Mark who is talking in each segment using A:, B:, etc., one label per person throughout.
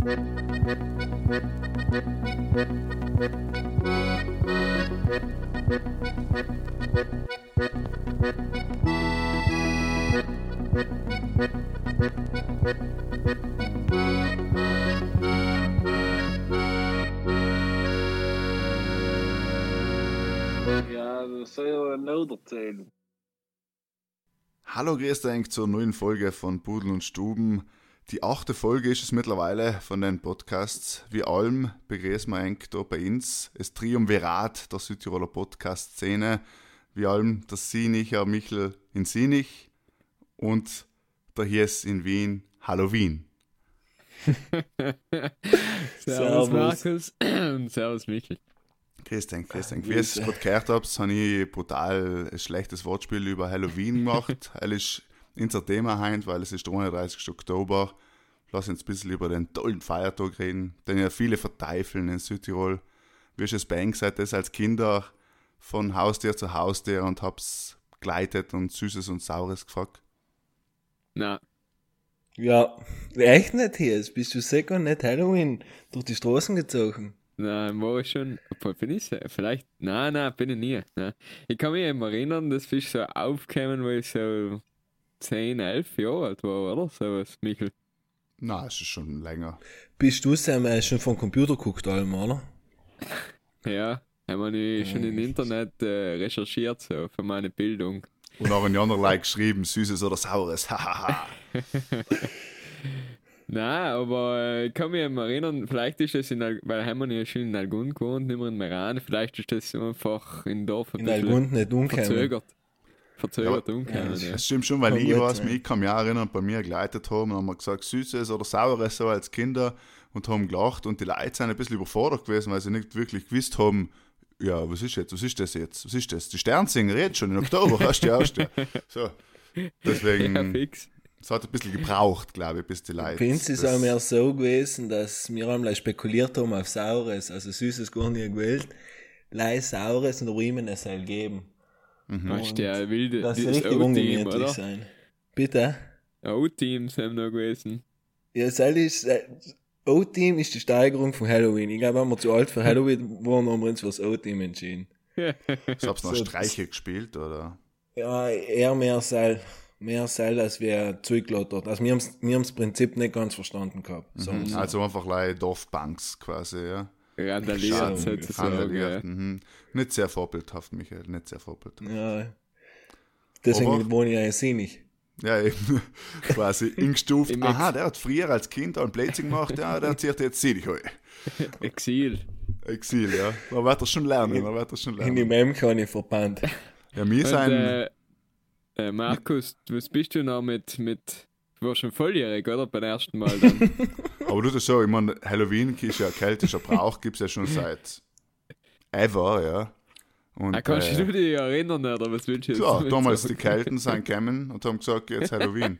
A: Ja, das soll ja erzählen.
B: Hallo, grüß zur neuen Folge von Pudel und Stuben. Die achte Folge ist es mittlerweile von den Podcasts. Wie allem begrüßen wir euch da bei uns, das Triumvirat der Südtiroler Podcast-Szene. Wie allem das Sienicher Michel in Sinich und der Hies in Wien. Hallo Wien.
C: Servus Markus und Servus Michel.
B: Dich, grüß dich. Wie ihr es gerade gehört habt, habe ich brutal ein schlechtes Wortspiel über Halloween gemacht. Es ist unser Thema heute, weil es ist der 31. Oktober. Lass uns ein bisschen über den tollen Feiertag reden, den ja viele verteifeln in Südtirol. Wie ist es bei euch seid ihr als Kinder von Haustier zu Haustier und hab's gleitet und Süßes und Saures gefragt?
C: Na,
D: Ja, echt nicht hier. Bist du sicher nicht Halloween durch die Straßen gezogen.
C: na, war ich schon. Bin ich vielleicht. Nein, nein, bin ich nie. Nein. Ich kann mich eben erinnern, das bist so aufgekommen, weil ich so 10, 11 Jahre alt war, oder? Sowas, Michel.
B: Na, es ist schon länger.
D: Bist du Sam äh, schon vom Computer geguckt, allem, oder?
C: Ja, haben wir schon im Internet äh, recherchiert, so für meine Bildung.
B: Und auch ein anderer geschrieben, Süßes oder Saures. Hahaha.
C: Nein, aber äh, ich kann mich erinnern, vielleicht ist das in Al weil haben wir ja schon in Algund gewohnt, nicht mehr in Meran, vielleicht ist das einfach in Dorf ein
D: In
C: bisschen
D: Algund nicht umgekommen.
C: verzögert. Verzögert
B: Ja,
C: umgekommen,
B: Das
C: ja.
B: stimmt schon, weil ich weiß, mich, ich kann mich auch erinnern, bei mir geleitet haben und haben gesagt, Süßes oder Saures so als Kinder und haben gelacht und die Leute sind ein bisschen überfordert gewesen, weil sie nicht wirklich gewusst haben, ja, was ist jetzt, was ist das jetzt, was ist das? Die Sternsinger jetzt schon in Oktober, hast du ja, hast du ja. So, deswegen,
C: Ja, fix.
B: es hat ein bisschen gebraucht, glaube ich, bis die Leute.
D: Bei uns ist es
B: das-
D: auch mehr so gewesen, dass wir einmal spekuliert haben auf Saures, also Süßes gar nicht gewählt. Leih Saures und Riemen es soll geben.
C: Weißt du, der wilde,
D: Das
C: das
D: soll richtig
C: O-Team,
D: ungemütlich
C: oder?
D: sein. Bitte?
C: O-Teams haben noch gewesen.
D: Ja, soll ich, äh, O-Team ist die Steigerung von Halloween. Ich glaube, wenn wir zu alt für Halloween waren, haben wir uns für das O-Team entschieden.
B: Ich hab's noch
D: so-
B: Streiche gespielt, oder?
D: Ja, eher mehr Seil, mehr Seil als wir zugelattert. Also wir haben's, wir haben's Prinzip nicht ganz verstanden gehabt. wir so.
B: Also einfach like Dorfbanks quasi, ja.
C: Randaliert.
B: Randaliert, mhm. Nicht sehr vorbildhaft, Michael, nicht sehr vorbildhaft.
D: Ja. Deswegen
B: Aber-
D: wohne ich ja in Sinich.
B: Ja, eben. Quasi eingestuft. Aha, der hat früher als Kind einen Blödsinn gemacht, ja, der zieht jetzt Sinich heu.
C: Exil.
B: Exil, ja. Da wird er schon lernen, da wird er schon
D: In
B: lernen.
D: dem M kann ich verbannt.
B: Ja,
C: Und,
B: sind,
C: äh, äh, Markus, was bist du noch mit, mit, du warst schon volljährig, oder? Beim ersten Mal dann.
B: aber du das so, ich meine, Halloween ist ja ein keltischer Brauch, gibt es ja schon seit ever, ja. Und,
C: ah, kannst
B: äh,
C: du dich erinnern, oder was willst du jetzt
B: Klar, damals die
C: sagen?
B: Kelten sind gekommen und haben gesagt, jetzt Halloween.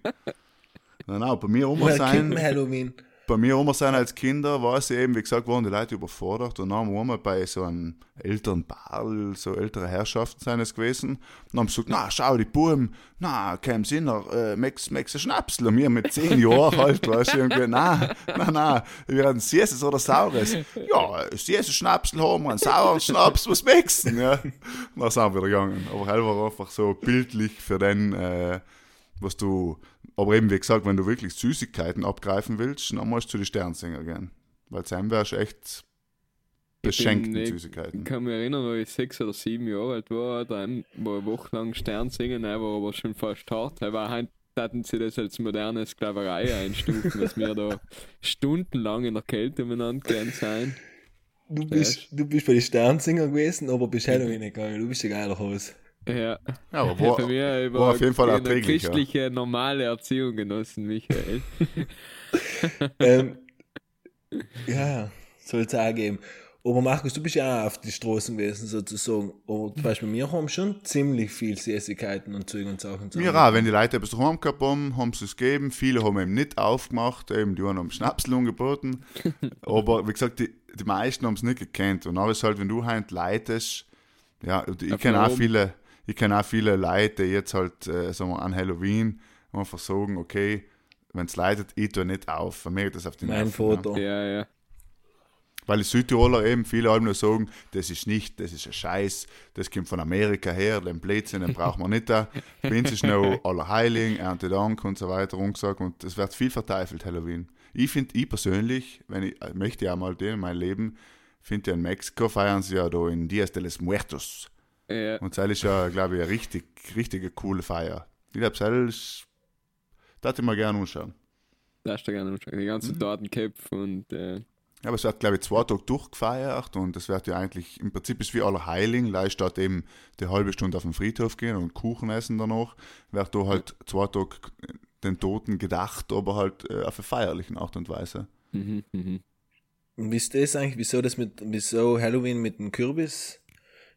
B: Nein, nein, bei mir Oma
D: kennt
B: sein,
D: Halloween?
B: Bei mir Oma sein als Kinder war sie eben, wie gesagt, waren die Leute überfordert und dann haben wir bei so einem älteren Ball, so ältere Herrschaften sind es gewesen und haben gesagt, na, schau, die Buben, na, kein Sinn, äh, Max, Max ein Schnapsel und wir mit zehn Jahren alt, weißt du, irgendwie, na, na, na, wir hatten Süßes oder Saures. Ja, süßes Schnapsel haben wir, einen sauren Schnaps, was wechseln, ja. Und dann sind wir wieder gegangen, aber halt war einfach so bildlich für den, äh, was du, aber eben wie gesagt, wenn du wirklich Süßigkeiten abgreifen willst, dann musst du zu den Sternsinger gehen. Weil Sam wärst echt beschenkt mit
C: Ich
B: Süßigkeiten.
C: kann mich erinnern, wo ich sechs oder sieben Jahre alt war, da war ich wochenlang Stern singen, er war aber schon fast hart. Er war halt, hatten sie das als moderne Sklaverei einstufen, dass wir da stundenlang in der Kälte umeinander gegangen sein.
D: Du bist, du bist bei den Sternsinger gewesen, aber bist Halloween nicht gegangen. Du bist ein geiler Haus.
C: Ja,
B: Ja, aber war,
C: für mich
B: war auf jeden Fall
C: eine
B: erträglich. Ja.
C: christliche, normale Erziehung genossen, Michael.
D: ähm, ja, soll es auch geben. Aber Markus, du bist ja auch auf die Straßen gewesen, sozusagen. Aber zum Beispiel, wir haben schon ziemlich viel Süßigkeiten und Zeug und Sachen.
B: Mir auch, wenn die Leute etwas daheim gehabt haben, haben sie es gegeben. Viele haben eben nicht aufgemacht, eben die haben Schnapsel angeboten. Aber wie gesagt, die, die meisten haben es nicht gekannt. Und dann ist halt, wenn du halt leitest, ja, ich kenne auch viele, ich kenne auch viele Leute, die jetzt halt, äh, sagen wir, an Halloween einfach sagen, okay, wenn es leidet, ich tue nicht auf. Vermerkt das auf die
D: Mein
B: Nerven,
D: Foto.
C: Ja, ja.
B: Weil die Südtiroler eben viele Alben nur sagen, das ist nicht, das ist ein Scheiß, das kommt von Amerika her, den Blödsinn, den braucht man nicht da. Bei uns ist noch Allerheiligen, Erntedank und so weiter umgesagt und es wird viel verteufelt, Halloween. Ich finde, ich persönlich, wenn ich, äh, möchte ja mal den in meinem Leben, finde ja in Mexiko feiern sie ja da in Dias de los Muertos.
C: Ja.
B: Und das ist ja, glaube ich, eine richtig, richtige coole Feier. Ich glaube, das ist, das ich mir gerne anschauen.
C: Das ist da gerne anschauen. Die ganzen Datenköpfe und äh,
B: Ja, aber es wird, glaube ich, zwei Tage durchgefeiert und es wird ja eigentlich, im Prinzip ist wie Allerheiligen, leicht statt eben die halbe Stunde auf den Friedhof gehen und Kuchen essen danach, wird da halt zwei Tage den Toten gedacht, aber halt äh, auf eine feierlichen Art und Weise.
C: mhm, mhm.
D: Und wie ist das eigentlich, wieso das mit, wieso Halloween mit dem Kürbis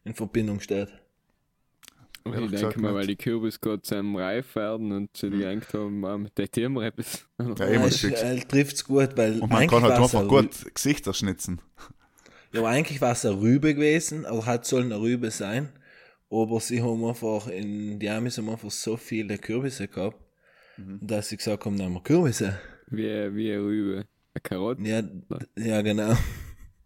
D: in Verbindung steht?
C: Und ich denke mal,
B: nicht.
C: weil die Kürbis gerade zusammen reif werden und sie gedacht haben, ah, mit der Tieren etwas.
B: Ja,
D: Ja, äh, trifft's gut, weil
B: und man kann halt einfach gut Gesichter schnitzen.
D: Ja, aber eigentlich war es eine Rübe gewesen, aber hat sollen eine Rübe sein. Aber sie haben einfach in, die Amis haben einfach so viele Kürbisse gehabt,
B: Mhm.
D: dass sie gesagt haben, nehmen wir Kürbisse.
C: Wie, wie eine Rübe. Eine Karotte.
D: Ja, ja, genau.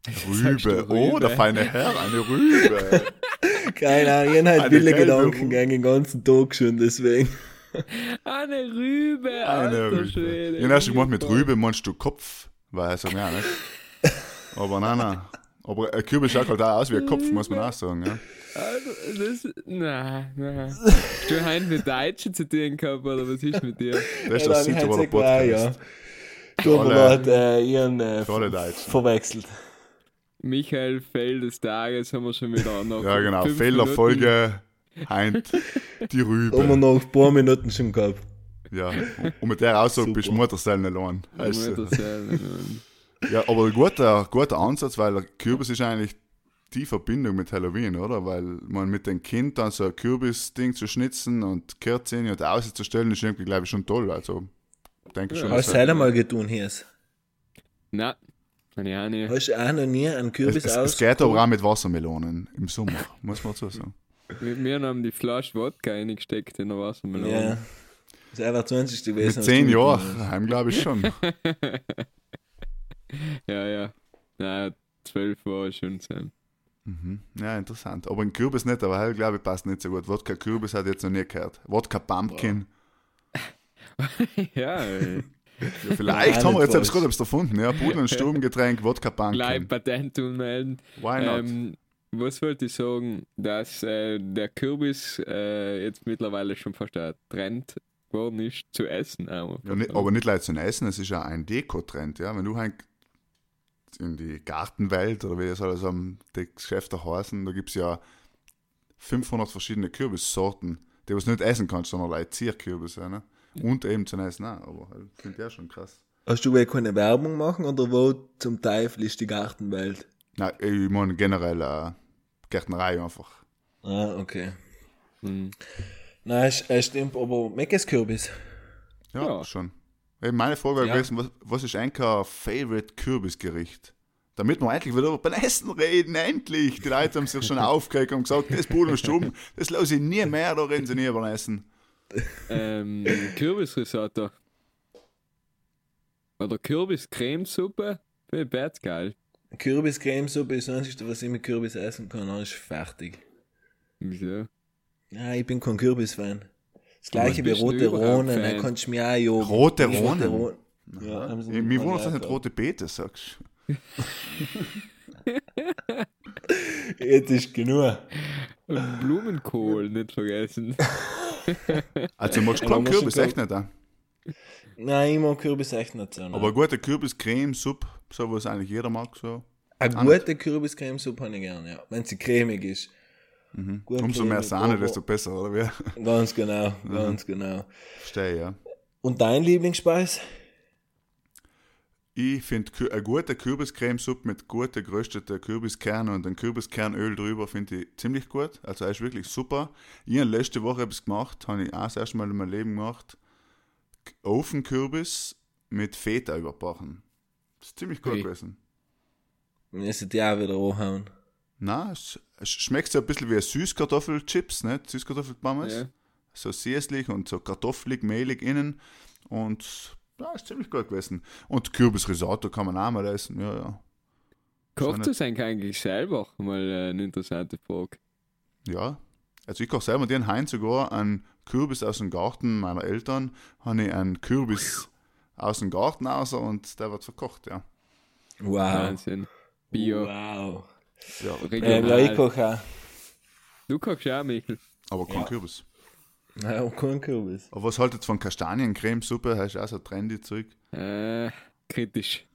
C: Du
B: Rübe. Oh, der feine Herr, eine Rübe.
D: Keine Ahnung, ich habe halt viele gegangen den ganzen Tag schon, deswegen.
C: Eine Rübe,
B: Eine Rübe.
C: Schwede.
B: Ich habe erst gemacht, mit Rübe meinst du Kopf, weil er sagt, ja, nicht. Aber nein, nein. Aber ein Kürbis schaut halt auch aus wie ein Kopf, muss man auch sagen. Ja.
C: Also, das, na, na. Du hast mit Deutschen zu tun gehabt, oder was ist mit dir?
B: Das ist
D: Ja,
B: das Südtiroler
D: hat's ja
B: Podcast.
D: Tut mir leid, äh, äh,
B: alle Deutschen.
D: verwechselt.
C: Michael Fell des Tages haben wir schon wieder noch.
B: Ja, genau.
C: fünf
B: Fehlerfolge, Heint, die
D: Haben wir
B: Rübe.
D: noch ein paar Minuten schon gehabt.
B: Ja. Und mit der Aussage bist du
D: Super.
B: Mutterseelen allein.
C: Minuten.
B: Also, ja, aber ein guter, guter Ansatz, weil der Kürbis ist eigentlich die Verbindung mit Halloween, oder? Weil man mit dem Kind dann so ein Kürbis-Ding zu schnitzen und Kerzen und auszustellen, ist irgendwie, glaube ich, schon toll. Also, denke ich schon.
D: Hast du
B: dass-
D: heute mal getan, hier?
C: Nein, auch nicht.
D: Hast du auch noch nie einen
B: es,
D: Kürbis
B: es,
D: aus?
B: es geht aber auch mit Wassermelonen im Sommer, muss man so sagen.
C: Wir, wir haben die Flasche Wodka reingesteckt in der Wassermelone.
D: Ja. Das ist einfach 20. gewesen.
B: Mit
D: als
B: zehn
D: du
B: Jahren,
D: gekommen
B: heim glaube ich schon.
C: Ja, ja. Nein, zwölf war schon sein.
B: Mhm. Ja, interessant. Aber ein Kürbis nicht, aber halt, glaube ich, passt nicht so gut. Wodka Kürbis hat jetzt noch nie gehört. Wodka Pumpkin.
C: ja, ey.
B: Ja, vielleicht
D: Nein,
B: haben wir jetzt selbst gerade erfunden. Ja, Stubengetränk, Wodka
C: gleich
B: Pumpkin.
C: Patent ummelden.
B: Why not?
C: Ähm, was wollte ich sagen, dass äh, der Kürbis äh, jetzt mittlerweile schon fast ein Trend geworden ist, zu essen. Auch.
B: ja, nicht, aber nicht leicht zum Essen, es ist ja ein Deko-Trend. Ja? Wenn du halt in die Gartenwelt oder wie soll das am die Geschäfte heißen, da gibt es ja 500 verschiedene Kürbissorten, die du nicht essen kannst, sondern like Zierkürbisse. Ne? Und eben Essen auch. Aber halt, finde ich ja schon krass.
D: Hast du will keine Werbung machen oder wo zum Teufel ist die Gartenwelt?
B: Nein, ich meine generell äh, Gärtnerei einfach.
D: Ah, okay.
C: Hm.
D: Nein, stimmt, aber Meckes Kürbis.
B: Ja,
C: Ja.
B: schon. Eben meine Frage wäre
D: Ja.
B: gewesen, was, was ist eigentlich ein Favorite Kürbisgericht? Damit wir endlich wieder beim Essen reden, endlich! Die Leute haben sich schon aufgeregt und gesagt, das Pudel und Stuben, das lasse ich nie mehr, da reden sie nie über Essen.
C: Ähm, Kürbisrisotto. Oder Kürbis-Cremesuppe. Finde ich bad geil.
D: Kürbiscremesuppe ist das Einzige, was ich mit Kürbis essen kann, dann ist fertig.
C: Wieso?
D: Ja, ich bin kein Kürbis-Fan. Das gleiche wie rote Rohnen,
C: Fan?
D: dann kannst du mir auch jagen.
B: Rote Rohnen?
D: Ja,
B: mir wundert, dass du nicht rote Beete sagst.
D: Jetzt ist genug.
C: Und Blumenkohl nicht vergessen.
B: Also, du magst
D: Ja,
B: keinen
D: man muss
B: Kürbis, echt nicht. Auch.
D: Nein, ich mag Kürbis echt nicht so. nein.
B: Aber eine gute Kürbis-Creme-Suppe, so was eigentlich jeder mag, so.
D: Eine gute Kürbiscremesuppe habe ich gerne, ja. Wenn sie cremig ist. Gut
B: Umso mehr
D: cremig,
B: Sahne,
D: aber-
B: desto besser, oder wie?
D: Ganz genau, ganz genau.
B: Verstehe, ja.
D: Und dein Lieblingsspeis?
B: Ich finde eine gute Kürbiscremesuppe mit guten gerösteten Kürbiskernen und ein Kürbiskernöl drüber finde ich ziemlich gut. Also ist wirklich super. Ich habe letzte Woche etwas gemacht, habe ich auch das erste Mal in meinem Leben gemacht. Ofenkürbis mit Feta überbacken. Das ist ziemlich gut
C: Ui.
B: gewesen.
D: Müssen die auch wieder anhauen.
B: Na, es, schmeckt so ein bisschen wie Süßkartoffelchips, nicht? Süßkartoffelpommes.
C: Ja.
B: So süßlich und so kartoffelig, mehlig innen. Und Ja, ist ziemlich gut gewesen. Und Kürbisrisotto kann man auch mal essen, ja, ja.
C: Kochst du es eigentlich selber? Mal äh, eine interessante Frage.
B: Ja. Also ich koche selber den Hein sogar einen Kürbis aus dem Garten meiner Eltern, habe ich einen Kürbis aus dem Garten raus und der wird verkocht, ja.
D: Wow.
C: Wahnsinn. Bio.
D: Wow.
B: ja
D: Ähm, ja, ich koche auch.
C: du kochst ja auch, Michael.
B: aber kein
D: Ja.
B: Kürbis.
D: Ja, und kein Kürbis.
B: Aber was haltet von Kastaniencremesuppe? Das ist auch so trendy Zeug.
C: Äh, kritisch.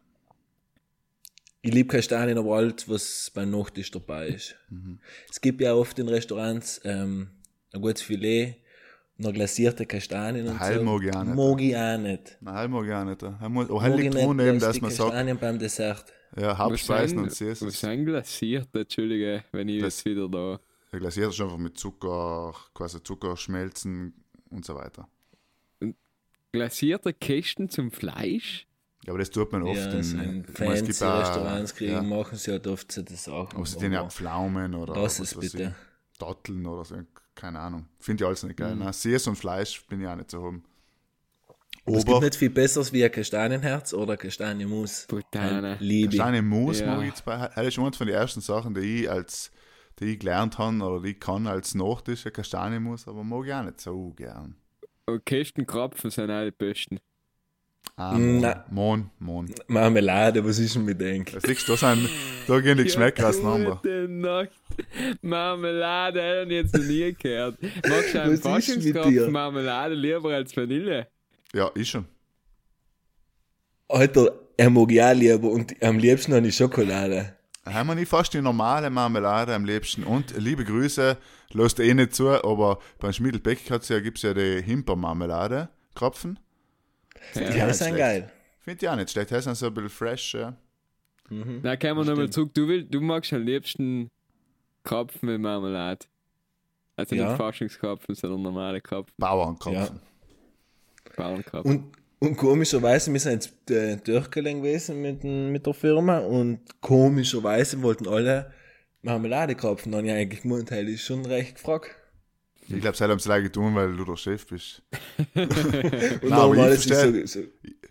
D: Ich liebe Kastanien, aber alles, was beim Nachtisch dabei ist.
B: Mhm.
D: Es gibt ja oft in Restaurants ähm, ein gutes Filet, noch glasierte Kastanien und
B: Heil
D: so.
B: mag ich auch nicht.
D: Mag ich auch nicht.
B: Nein, heil mag ich auch nicht. Muss, oh,
D: ich
B: liegt
D: nicht,
B: dran eben,
D: dass
B: man sagt,
D: Kastanien beim Dessert.
B: ja, Hauptspeisen und
C: was
B: Süßes.
C: sind glasiert, Entschuldige, wenn ich
B: Das-
C: jetzt wieder da.
B: Der glasiert ist einfach mit Zucker, quasi Zucker schmelzen und so weiter.
C: Glasierte Kästen zum Fleisch?
B: Ja, aber das tut man oft
D: Ja,
B: in,
D: so in fancy
B: auch-
D: Restaurants kriegen,
B: Ja,
D: machen sie halt oft so das auch.
B: aber sie tun ja Pflaumen oder
D: es
B: weiß
D: bitte.
B: ich, Datteln oder so, keine Ahnung. Finde ich alles nicht
D: Mhm.
B: geil. Ne? Süß und Fleisch bin ich auch nicht so haben.
D: Aber es gibt nicht viel Besseres wie ein Kastanienherz oder Kastanienmus. Liebe. ich.
B: kleine Mus
C: Ja.
B: mag ich jetzt bei. Das ist eine von den ersten Sachen, die ich als die ich gelernt habe oder die ich kann als Nachtisch, ein Kastanienmus, aber mag ich auch nicht so gern.
C: Und Kästenkrapfen sind auch die besten.
B: Ah,
D: Na.
B: Mohn, Mohn. Mohn.
D: Marmelade, was ist denn mit denk?
B: Das siehst du, da, sind, da gehen die Geschmäcker auseinander.
C: Gute Nacht. Marmelade, hätte ich jetzt noch nie gehört. Magst du einen
D: ist?
C: Faschingskrapfen Marmelade lieber als Vanille?
B: Ja, ich schon.
D: Alter, er mag ich auch lieber und am liebsten habe ich Schokolade.
B: Haben wir nicht fast die normale Marmelade am liebsten. Und liebe Grüße, lässt eh nicht zu, aber beim Schmiedelbeck ja, gibt's ja die Himpermarmelade, Krapfen.
D: Die
B: Ja,
D: ja,
B: nicht
D: sind geil.
B: Finde ich auch nicht schlecht. Das sind so ein bisschen fresh, ja.
C: Na, kommen wir nochmal zurück. Du, will, du magst am liebsten Krapfen mit Marmelade. Also
D: Ja.
C: nicht Faschingskrapfen, sondern normale Krapfen.
B: Bauernkrapfen.
C: Bauernkrapfen.
D: Und, und komischerweise, wir sind jetzt äh, Türkelen gewesen mit, mit der Firma und komischerweise wollten alle Marmelade kaufen. Dann ich eigentlich gemeint, hey, das ist schon recht gefragt.
B: Ich glaube, sie haben es leider getan, weil du der Chef bist.
D: Und
B: Nein, ich verstehe-
D: so, so,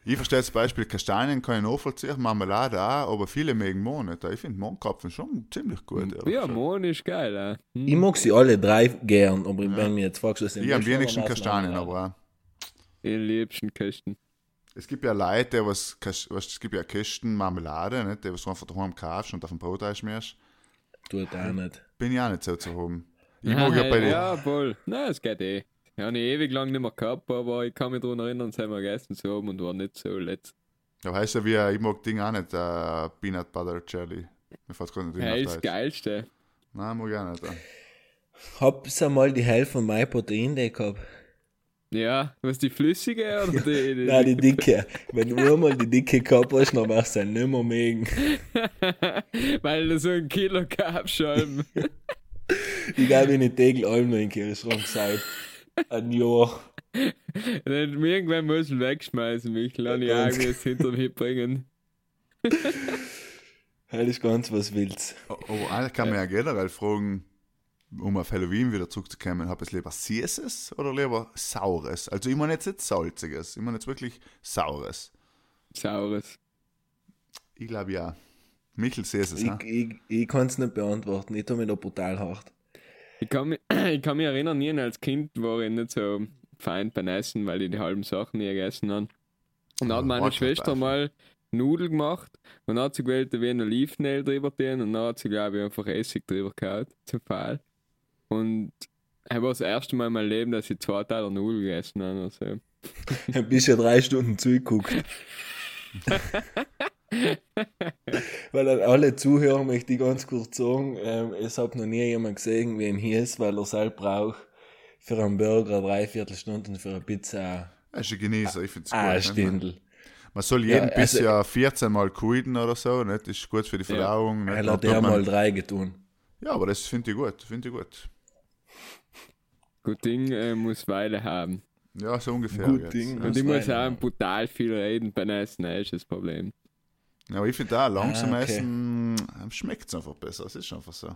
B: Ich verstehe zum Beispiel Kastanien kann ich nachvollziehen, Marmelade auch, aber viele mögen Mohn nicht. Ich finde Mohnkrapfen schon ziemlich gut.
C: ja. Mohn ist geil. Äh.
D: Ich mag sie alle drei gern, aber wenn mir jetzt fragst, was
B: Ich am wenigsten Kastanien, aber auch.
C: Den liebsten Kästen.
B: Es gibt ja Leute, die was, was, es gibt ja Kästen Marmelade, nicht? die was du einfach daheim kaufst und auf dem Brot einschmierst.
D: Tut auch nicht.
B: Bin ich auch nicht so zu haben. Ich mag ja bei den.
C: Ja, voll. Nein, es geht eh. Ich habe ewig lang nicht mehr gehabt, aber ich kann mich daran erinnern, es haben wir gegessen zu haben und war nicht so letzt.
B: Ja, heißt ja wie, ich mag Ding auch nicht, äh, Peanut Butter Jelly. Mir fällt gerade nicht in auf
C: das. Geilste.
B: Nein, mag ich auch nicht.
D: Hab's einmal die Hälfte von meinem Protein gehabt.
C: Ja, was die flüssige oder die, die,
D: Nein, die dicke. Wenn du einmal die dicke gehabt hast, dann wirst du nicht mehr mögen.
C: Weil du so ein Kilo gehabt schon.
D: Ich glaube, in den Tegel allem noch in den Kühlschrank seit ein Jahr.
C: Dann irgendwann muss ich ihn wegschmeißen, mich. Lass ich
D: Ganz-
C: irgendwie es hinter mich bringen.
D: Das ist ganz was willst.
B: Aber eigentlich kann man ja generell fragen, um auf Halloween wieder zurückzukommen, habe ich lieber Süßes oder lieber Saures? Also ich meine jetzt nicht Salziges, ich meine jetzt wirklich Saures.
C: Saures.
B: Ich glaube ja. Michel Süßes,
D: Ich,
B: ha?
D: ich, ich kann es nicht beantworten. Ich tue mich da brutal hart.
C: Ich kann, mich, ich kann mich erinnern, nie als Kind war ich nicht so fein beim Essen, weil ich die halben Sachen nie gegessen habe. Und dann hat meine Schwester mal Nudeln gemacht und dann hat sie gewählt, da wie ein Olivenöl drüber tun und dann hat sie, glaube ich, einfach Essig drüber gehauen, zum Fall. Und das war das erste Mal in meinem Leben, dass ich zwei Teile Nudeln gegessen habe. Also.
D: Dann bist du ja drei Stunden zugeguckt. weil an alle Zuhörer möchte ich ganz kurz sagen, ähm, es hat noch nie jemand gesehen, wie hier ist, weil er selbst braucht für einen Burger eine Dreiviertelstunde und für eine Pizza
B: Das ist ein Genießer, ich finde es
D: eine
B: gut. nicht?
D: Stindel.
B: Man soll jeden
D: Ja, also-
B: ja 14 Mal kuiden oder so, nicht? Das ist gut für die
C: Ja.
B: Verdauung. nicht?
D: Er hat ja
B: man-
D: mal drei getan.
B: ja, aber das finde ich gut, finde ich gut.
C: Gut Ding äh, muss Weile haben.
B: Ja, so ungefähr
D: Gut
B: jetzt.
D: Ding.
C: Und ich muss auch
D: haben.
C: brutal viel reden beim Essen, das ist das Problem.
B: Ja, aber ich finde auch, langsam
D: Ah, okay.
B: essen schmeckt es einfach besser. Es ist einfach so.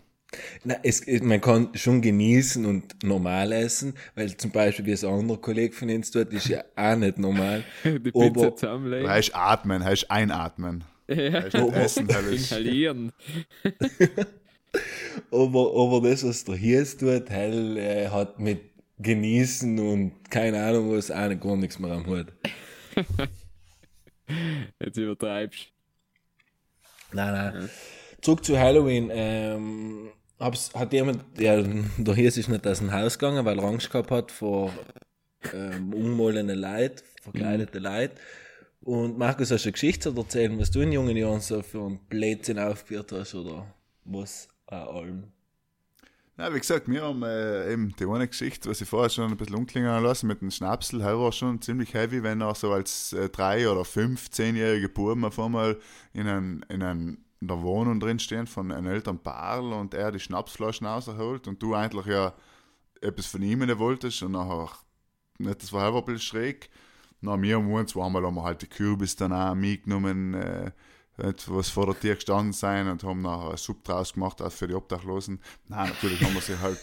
D: Na, es, es- man kann schon genießen und normal essen, weil zum Beispiel, wie es ein anderer Kollege von uns tut, ist ja auch nicht normal.
C: Die
D: Aber-
C: Pizza zusammenlegen.
B: Heißt atmen, heißt einatmen.
C: Ja.
B: Heißt nicht essen, heißt
C: Inhalieren.
D: Aber, aber das, was der Hies tut, hell, äh, hat mit Genießen und keine Ahnung was, auch nicht gar nichts mehr am Hut.
C: Jetzt übertreibst
D: Nein, nein. Zurück zu Halloween. Ähm, hab's, hat jemand, ja, der Hies ist nicht aus dem Haus gegangen, weil er Angst gehabt hat vor ähm, unmollene Leid, verkleidete Leid. Und Markus, hast du eine Geschichte zu erzählen, was du in jungen Jahren so für ein Blödsinn aufgeführt hast oder was auch allem?
B: Ja, wie gesagt, wir haben äh, eben die eine Geschichte, was ich vorher schon ein bisschen umklingen lassen mit dem Schnapsel, der war schon ziemlich heavy, wenn er so als äh, drei- oder fünf, zehnjährige Buben auf einmal in, ein, in, ein, in der Wohnung drin stehen von einem älteren Paar und er die Schnapsflaschen rausholt und du eigentlich ja etwas von ihm wolltest und nachher, nicht, das war einfach ein bisschen schräg. Na, wir haben uns zweimal haben wir halt die Kürbis dann auch mitgenommen, äh, nicht, was vor der Tür gestanden sein und haben nachher eine Suppe draus gemacht, auch für die Obdachlosen. Nein, natürlich haben wir sie halt,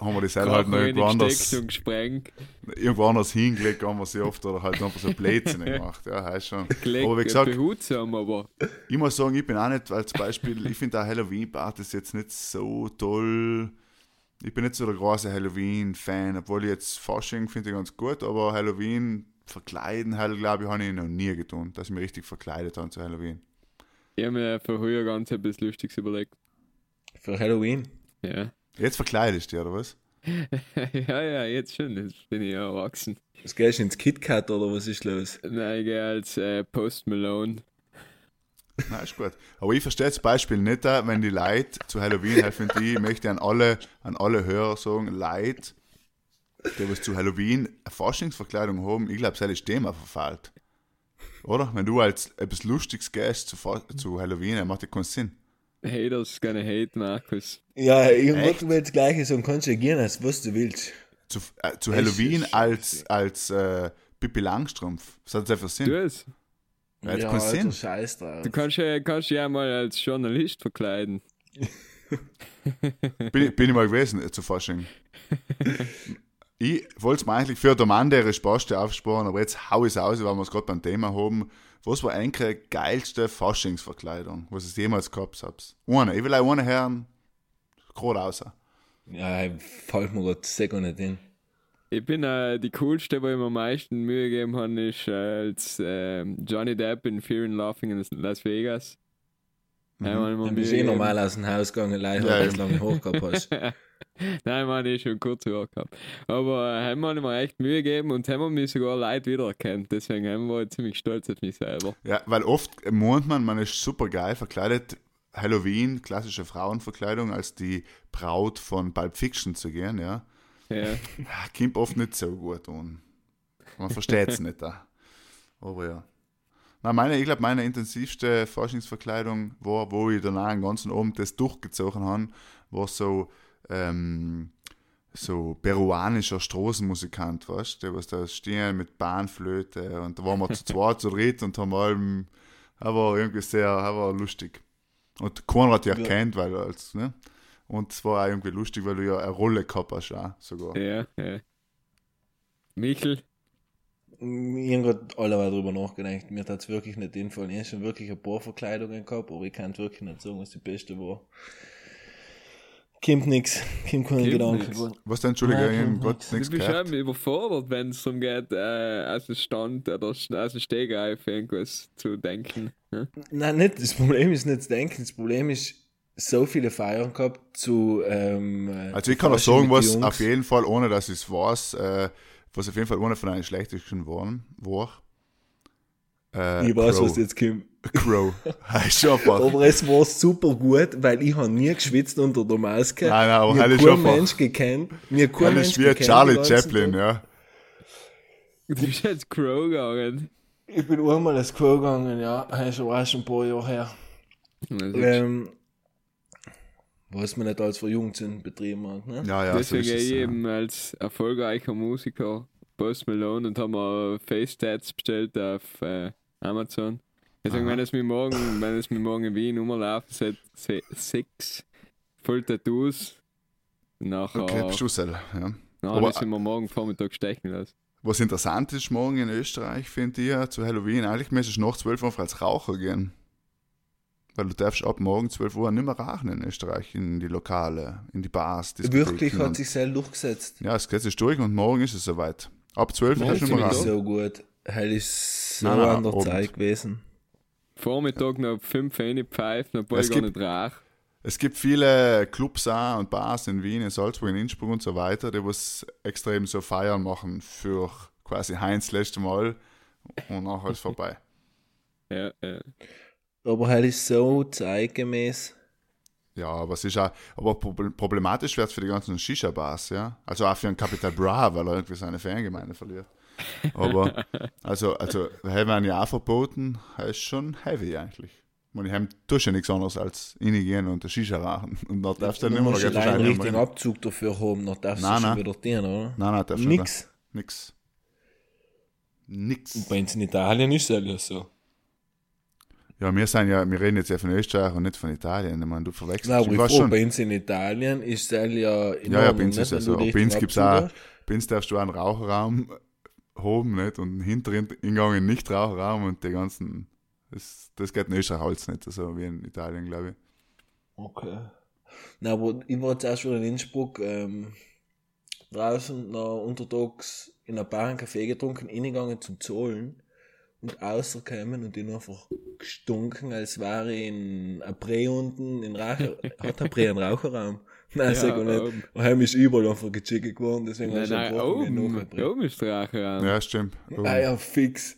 B: haben wir die Seite halt noch irgendwo anders, irgendwo anders hingelegt, haben wir sie oft oder halt einfach so Blödsinn gemacht, ja, heißt schon.
C: Gelegt,
B: Aber wie gesagt,
C: behutsam, aber
B: ich muss sagen, ich bin auch nicht, als Beispiel, ich finde auch Halloween-Part ist jetzt nicht so toll. Ich bin nicht so der große Halloween-Fan, obwohl ich jetzt Fasching finde ich ganz gut, aber Halloween verkleiden, halt, glaube ich, habe ich noch nie getan, dass ich mich richtig verkleidet habe zu Halloween.
C: ich habe mir für heuer ganz etwas Lustiges überlegt.
D: Für Halloween?
C: Ja.
B: Jetzt verkleidest du dich, oder was?
C: ja, ja, jetzt schon. Jetzt bin ich ja erwachsen.
D: Was gehst du ins KitKat oder was ist los?
C: Nein, ich gehe als äh, Post Malone.
B: Nein, ist gut. Aber ich verstehe das Beispiel nicht, äh, wenn die Leute zu Halloween helfen, die ich möchte an alle, an alle Hörer sagen, Leute, die was zu Halloween eine Faschingsverkleidung haben, ich glaube, das ist Thema verfehlt. Oder? Wenn du als etwas Lustiges gehst zu, zu Halloween, dann macht das keinen Sinn.
C: Haters gonna hate, Markus.
D: Ja, ich wollte mir jetzt gleich du gehen, als was du willst.
B: Zu, äh, zu Halloween als, als äh, Pippi Langstrumpf. Was hat das einfach Sinn?
C: Du es.
B: Ja, das
D: ja, Alter,
B: Sinn.
D: scheiß drauf.
C: Du kannst ja, kannst ja mal als Journalist verkleiden.
B: bin, ich- bin ich mal gewesen äh, zu Fasching. ich wollte es mir eigentlich für den Mann, der Spaste aufsparen, aber jetzt hau ich es aus, weil wir es gerade beim Thema haben. Was war eigentlich die geilste Faschingsverkleidung, was es jemals gehabt habt? Eine. Ich will auch eine hören. Gerade außer.
D: Ja, fällt mir gerade sehr gar nicht hin.
C: Ich bin äh, die coolste, wo ich mir am meisten Mühe gegeben habe, ist äh, als äh, Johnny Depp in Fear and Laughing in Las Vegas.
D: Dann
C: Mühe
D: bist du eh normal aus dem Haus gegangen, leider, weil du
B: eben.
D: lange hoch gehabt hast.
C: Nein, man, ich schon kurz Haare gehabt. Aber äh, haben wir mir echt Mühe gegeben und haben mich sogar Leute wiedererkannt. Deswegen haben wir ziemlich stolz auf mich selber.
B: Ja, weil oft meint man, man ist super geil verkleidet. Halloween, klassische Frauenverkleidung, als die Braut von Pulp Fiction zu gehen, ja.
C: Ja.
B: Ja, kommt oft nicht so gut an. Man versteht es nicht da. Aber ja. Na, meine, ich glaube, meine intensivste Forschungsverkleidung war, wo ich danach den ganzen Abend das durchgezogen habe, war so, ähm, so peruanischer Straßenmusikant, weißt du, der was da stehen mit Bahnflöte und da waren wir zu zweit, zu dritt und haben allem, aber irgendwie sehr, aber lustig. Und keiner hat dich erkannt, weil du als, ne? Und es war auch irgendwie lustig, weil du ja eine Rolle gehabt hast, auch, sogar.
C: Ja, ja. Michel,
D: gerade allerweil drüber nachgedacht. Mir hat es wirklich nicht den Fall. Ich habe schon wirklich ein paar Verkleidungen gehabt, aber ich kann wirklich nicht sagen, was die beste war. Kommt nix. Kommt keine
C: Kommt
D: Gedanken.
C: nix.
D: geworden.
B: Was denn, Entschuldige,
D: Nein,
B: ich gerade
D: nix.
B: nichts
C: du bist schon überfordert, wenn es darum geht, äh, aus dem Stand oder aus dem Stegreif irgendwas zu denken. Ja?
D: Nein, nicht. Das Problem ist nicht das Denken. Das Problem ist, so viele Feiern gehabt zu. Ähm, äh,
B: Also ich kann auch sagen, was auf jeden Fall, ohne dass ich es weiß, äh, was auf jeden Fall eine von den schlechtesten waren, war. Äh,
D: Ich weiß,
B: Crow.
D: was jetzt kommt.
B: Crow.
D: Aber es war super gut, weil ich habe nie geschwitzt unter der Maske.
B: Nein, nein, aber ist
D: kein
B: einfach-
D: Mensch gekannt. Mir kein Mensch
B: ist wie
D: gekannt
B: Charlie Chaplin,
D: Tag.
B: ja.
C: Du bist jetzt Crow gegangen.
D: Ich bin einmal als Crow gegangen, ja. Das ist aber auch schon ein paar Jahre her. Ähm, was man nicht als für Jugendsinn betrieben hat, ne?
B: Ja, ja, so
C: Deswegen
B: ist
C: gehe
B: es. Ja.
C: eben als erfolgreicher Musiker Post Malone und haben mir Face-Tats bestellt auf äh, Amazon. Deswegen,
B: Aha.
C: wenn es mir morgen, wenn es mir morgen in Wien rumlaufen, seit se- sechs voll Tattoos. Nachher,
B: Okay, selber, ja.
C: Nein,
B: aber-
C: sind wir morgen Vormittag stechen lassen.
B: Was interessant ist morgen in Österreich, finde ich, ja, zu Halloween, eigentlich müsstest du nach 12 Uhr als Raucher gehen. Weil du darfst ab morgen 12 Uhr nicht mehr rauchen in Österreich, in die Lokale, in die Bars.
D: Wirklich hat sich sehr durchgesetzt.
B: Ja, das Gesetz ist durch und morgen ist es soweit. Ab 12 Uhr kannst du nicht mehr rauchen.
D: so gut. Hell ist so
B: Nein, nein,
D: an der. Zeit gewesen.
C: Vormittag noch fünf reinpfeifen, obwohl
B: Es
C: ich gar nicht rauche.
B: Es gibt viele Clubs auch und Bars in Wien, in Salzburg, in Innsbruck und so weiter, die was extrem so Feiern machen für quasi Heinz letzte Mal und nachher ist vorbei.
C: Ja, ja.
D: Aber hell ist so zeitgemäß.
B: Ja, aber es ist auch, aber prob- problematisch wird es für die ganzen Shisha-Bars, ja. Also auch für einen Capital Bra, weil er irgendwie seine Fangemeinde verliert. Aber, also, also, werden ja auch verboten, ist schon heavy eigentlich. Und ich habe tust ja nichts anderes als reingehen und der Shisha rauchen. Und da darfst du
D: Du
B: dann immer noch
D: musst
B: Geld
D: allein einen richtigen. Abzug dafür haben, dann darfst
B: Nein,
D: du schon
B: nein.
D: wieder dienen, oder?
B: Nein, nein, darfst du
D: Nix.
B: nicht. Nix. Nix.
D: Bei uns in Italien ist es ja so.
B: Ja, wir sind ja, wir reden jetzt ja von Österreich und nicht von Italien. Ich meine, du verwechselst.
D: Nein, aber
B: ich
D: frage,
B: schon.
D: bei uns in Italien ist es ja in
B: Ja, ja, bei uns
D: nicht,
B: ist ja
D: wenn
B: so.
D: du
B: Bei uns gibt es
D: Abzug
B: auch, bei uns darfst du auch einen Raucherraum haben, nicht? Und hinteren Ingang in Nichtraucherraum und die ganzen, das, das geht in Österreich alles nicht, so wie in Italien, glaube ich.
D: Okay. Na, aber ich war jetzt auch schon in Innsbruck ähm, draußen noch untertags in Bar einen Kaffee getrunken, reingegangen zum Zahlen und rausgekommen und hab einfach gestunken, als wäre ich in April unten in Raucher, hat April einen Raucherraum? Nein,
C: Ja,
D: sag ich nicht.
C: oben.
D: Und heim ist überall einfach gechickt geworden, deswegen
C: Nein,
D: hast du
C: nein, oben, oben ist der Raucherraum.
B: Ja, stimmt. Oh.
D: Ah ja, fix.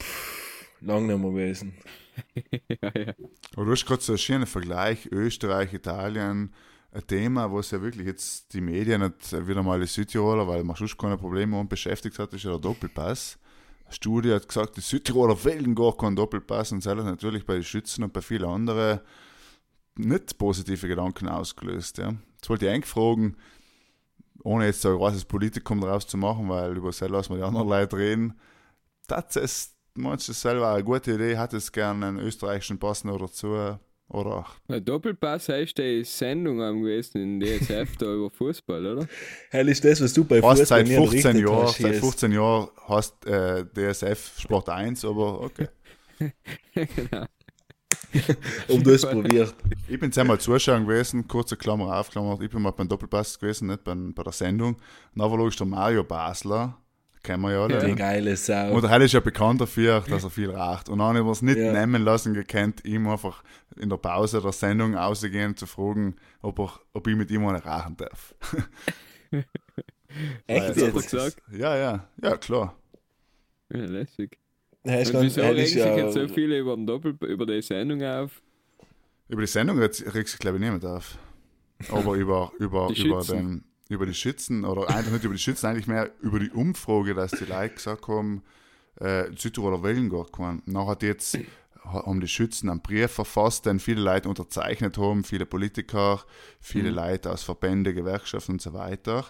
D: Pff, lang nicht mehr gewesen.
C: ja, ja.
B: Aber du hast gerade so einen schönen Vergleich, Österreich, Italien, ein Thema, was ja wirklich jetzt die Medien nicht wieder mal die Südtiroler, weil man sonst keine Probleme haben, beschäftigt hat, ist ja der Doppelpass. Eine Studie hat gesagt, die Südtiroler wählen gar keinen Doppelpass und das hat natürlich bei den Schützen und bei vielen anderen nicht positive Gedanken ausgelöst. Ja. Jetzt wollte ich eigentlich fragen, ohne jetzt so ein großes Politikum daraus zu machen, weil über das lassen wir die anderen Leute reden, das ist, meinst du selber eine gute Idee? Hat es gerne einen österreichischen Pass noch dazu? Oder
C: Der Doppelpass heißt die Sendung am gewesen in DSF da über Fußball, oder?
D: Hell ist das, was du bei
B: fast
D: Fußball
B: seit
D: nie
B: 15
D: unterrichtet
B: Jahren,
D: hast,
B: seit
D: hier.
B: 15 Jahren hast äh, DSF Sport 1, aber okay.
C: genau.
D: Und du hast probiert.
B: Ich bin einmal zuschauen gewesen, kurze Klammer auf, Klammer, ich bin mal beim Doppelpass gewesen, nicht bei, bei der Sendung. Und dann war logisch der Mario Basler, kennen wir ja alle.
D: Die geile Sau.
B: Und er ist ja bekannt dafür, dass er viel raucht. Und dann haben wir es nicht
D: Ja.
B: nehmen lassen gekannt, ihm einfach in der Pause der Sendung auszugehen, zu fragen, ob, er, ob ich mit ihm eine rauchen darf.
D: Echt
B: Weil-
C: Hat er
D: jetzt?
C: gesagt?
B: Ja, ja, ja, klar.
C: Ja, lässig.
D: Ja, ist
C: Und
D: ganz-
C: wieso
D: ist
C: sich
D: ja-
C: jetzt so viele über, den Doppel über die Sendung auf?
B: Über die Sendung regt sich, glaube ich, niemand auf. Aber über, über,
C: Die
B: über,
C: Schützen.
B: den, über die Schützen, oder eigentlich nicht über die Schützen, eigentlich mehr über die Umfrage, dass die Leute gesagt haben, äh, Südtiroler wählen gar keinen. Nachher hat jetzt, haben die Schützen einen Brief verfasst, den viele Leute unterzeichnet haben, viele Politiker, viele Leute aus Verbände, Gewerkschaften und so weiter.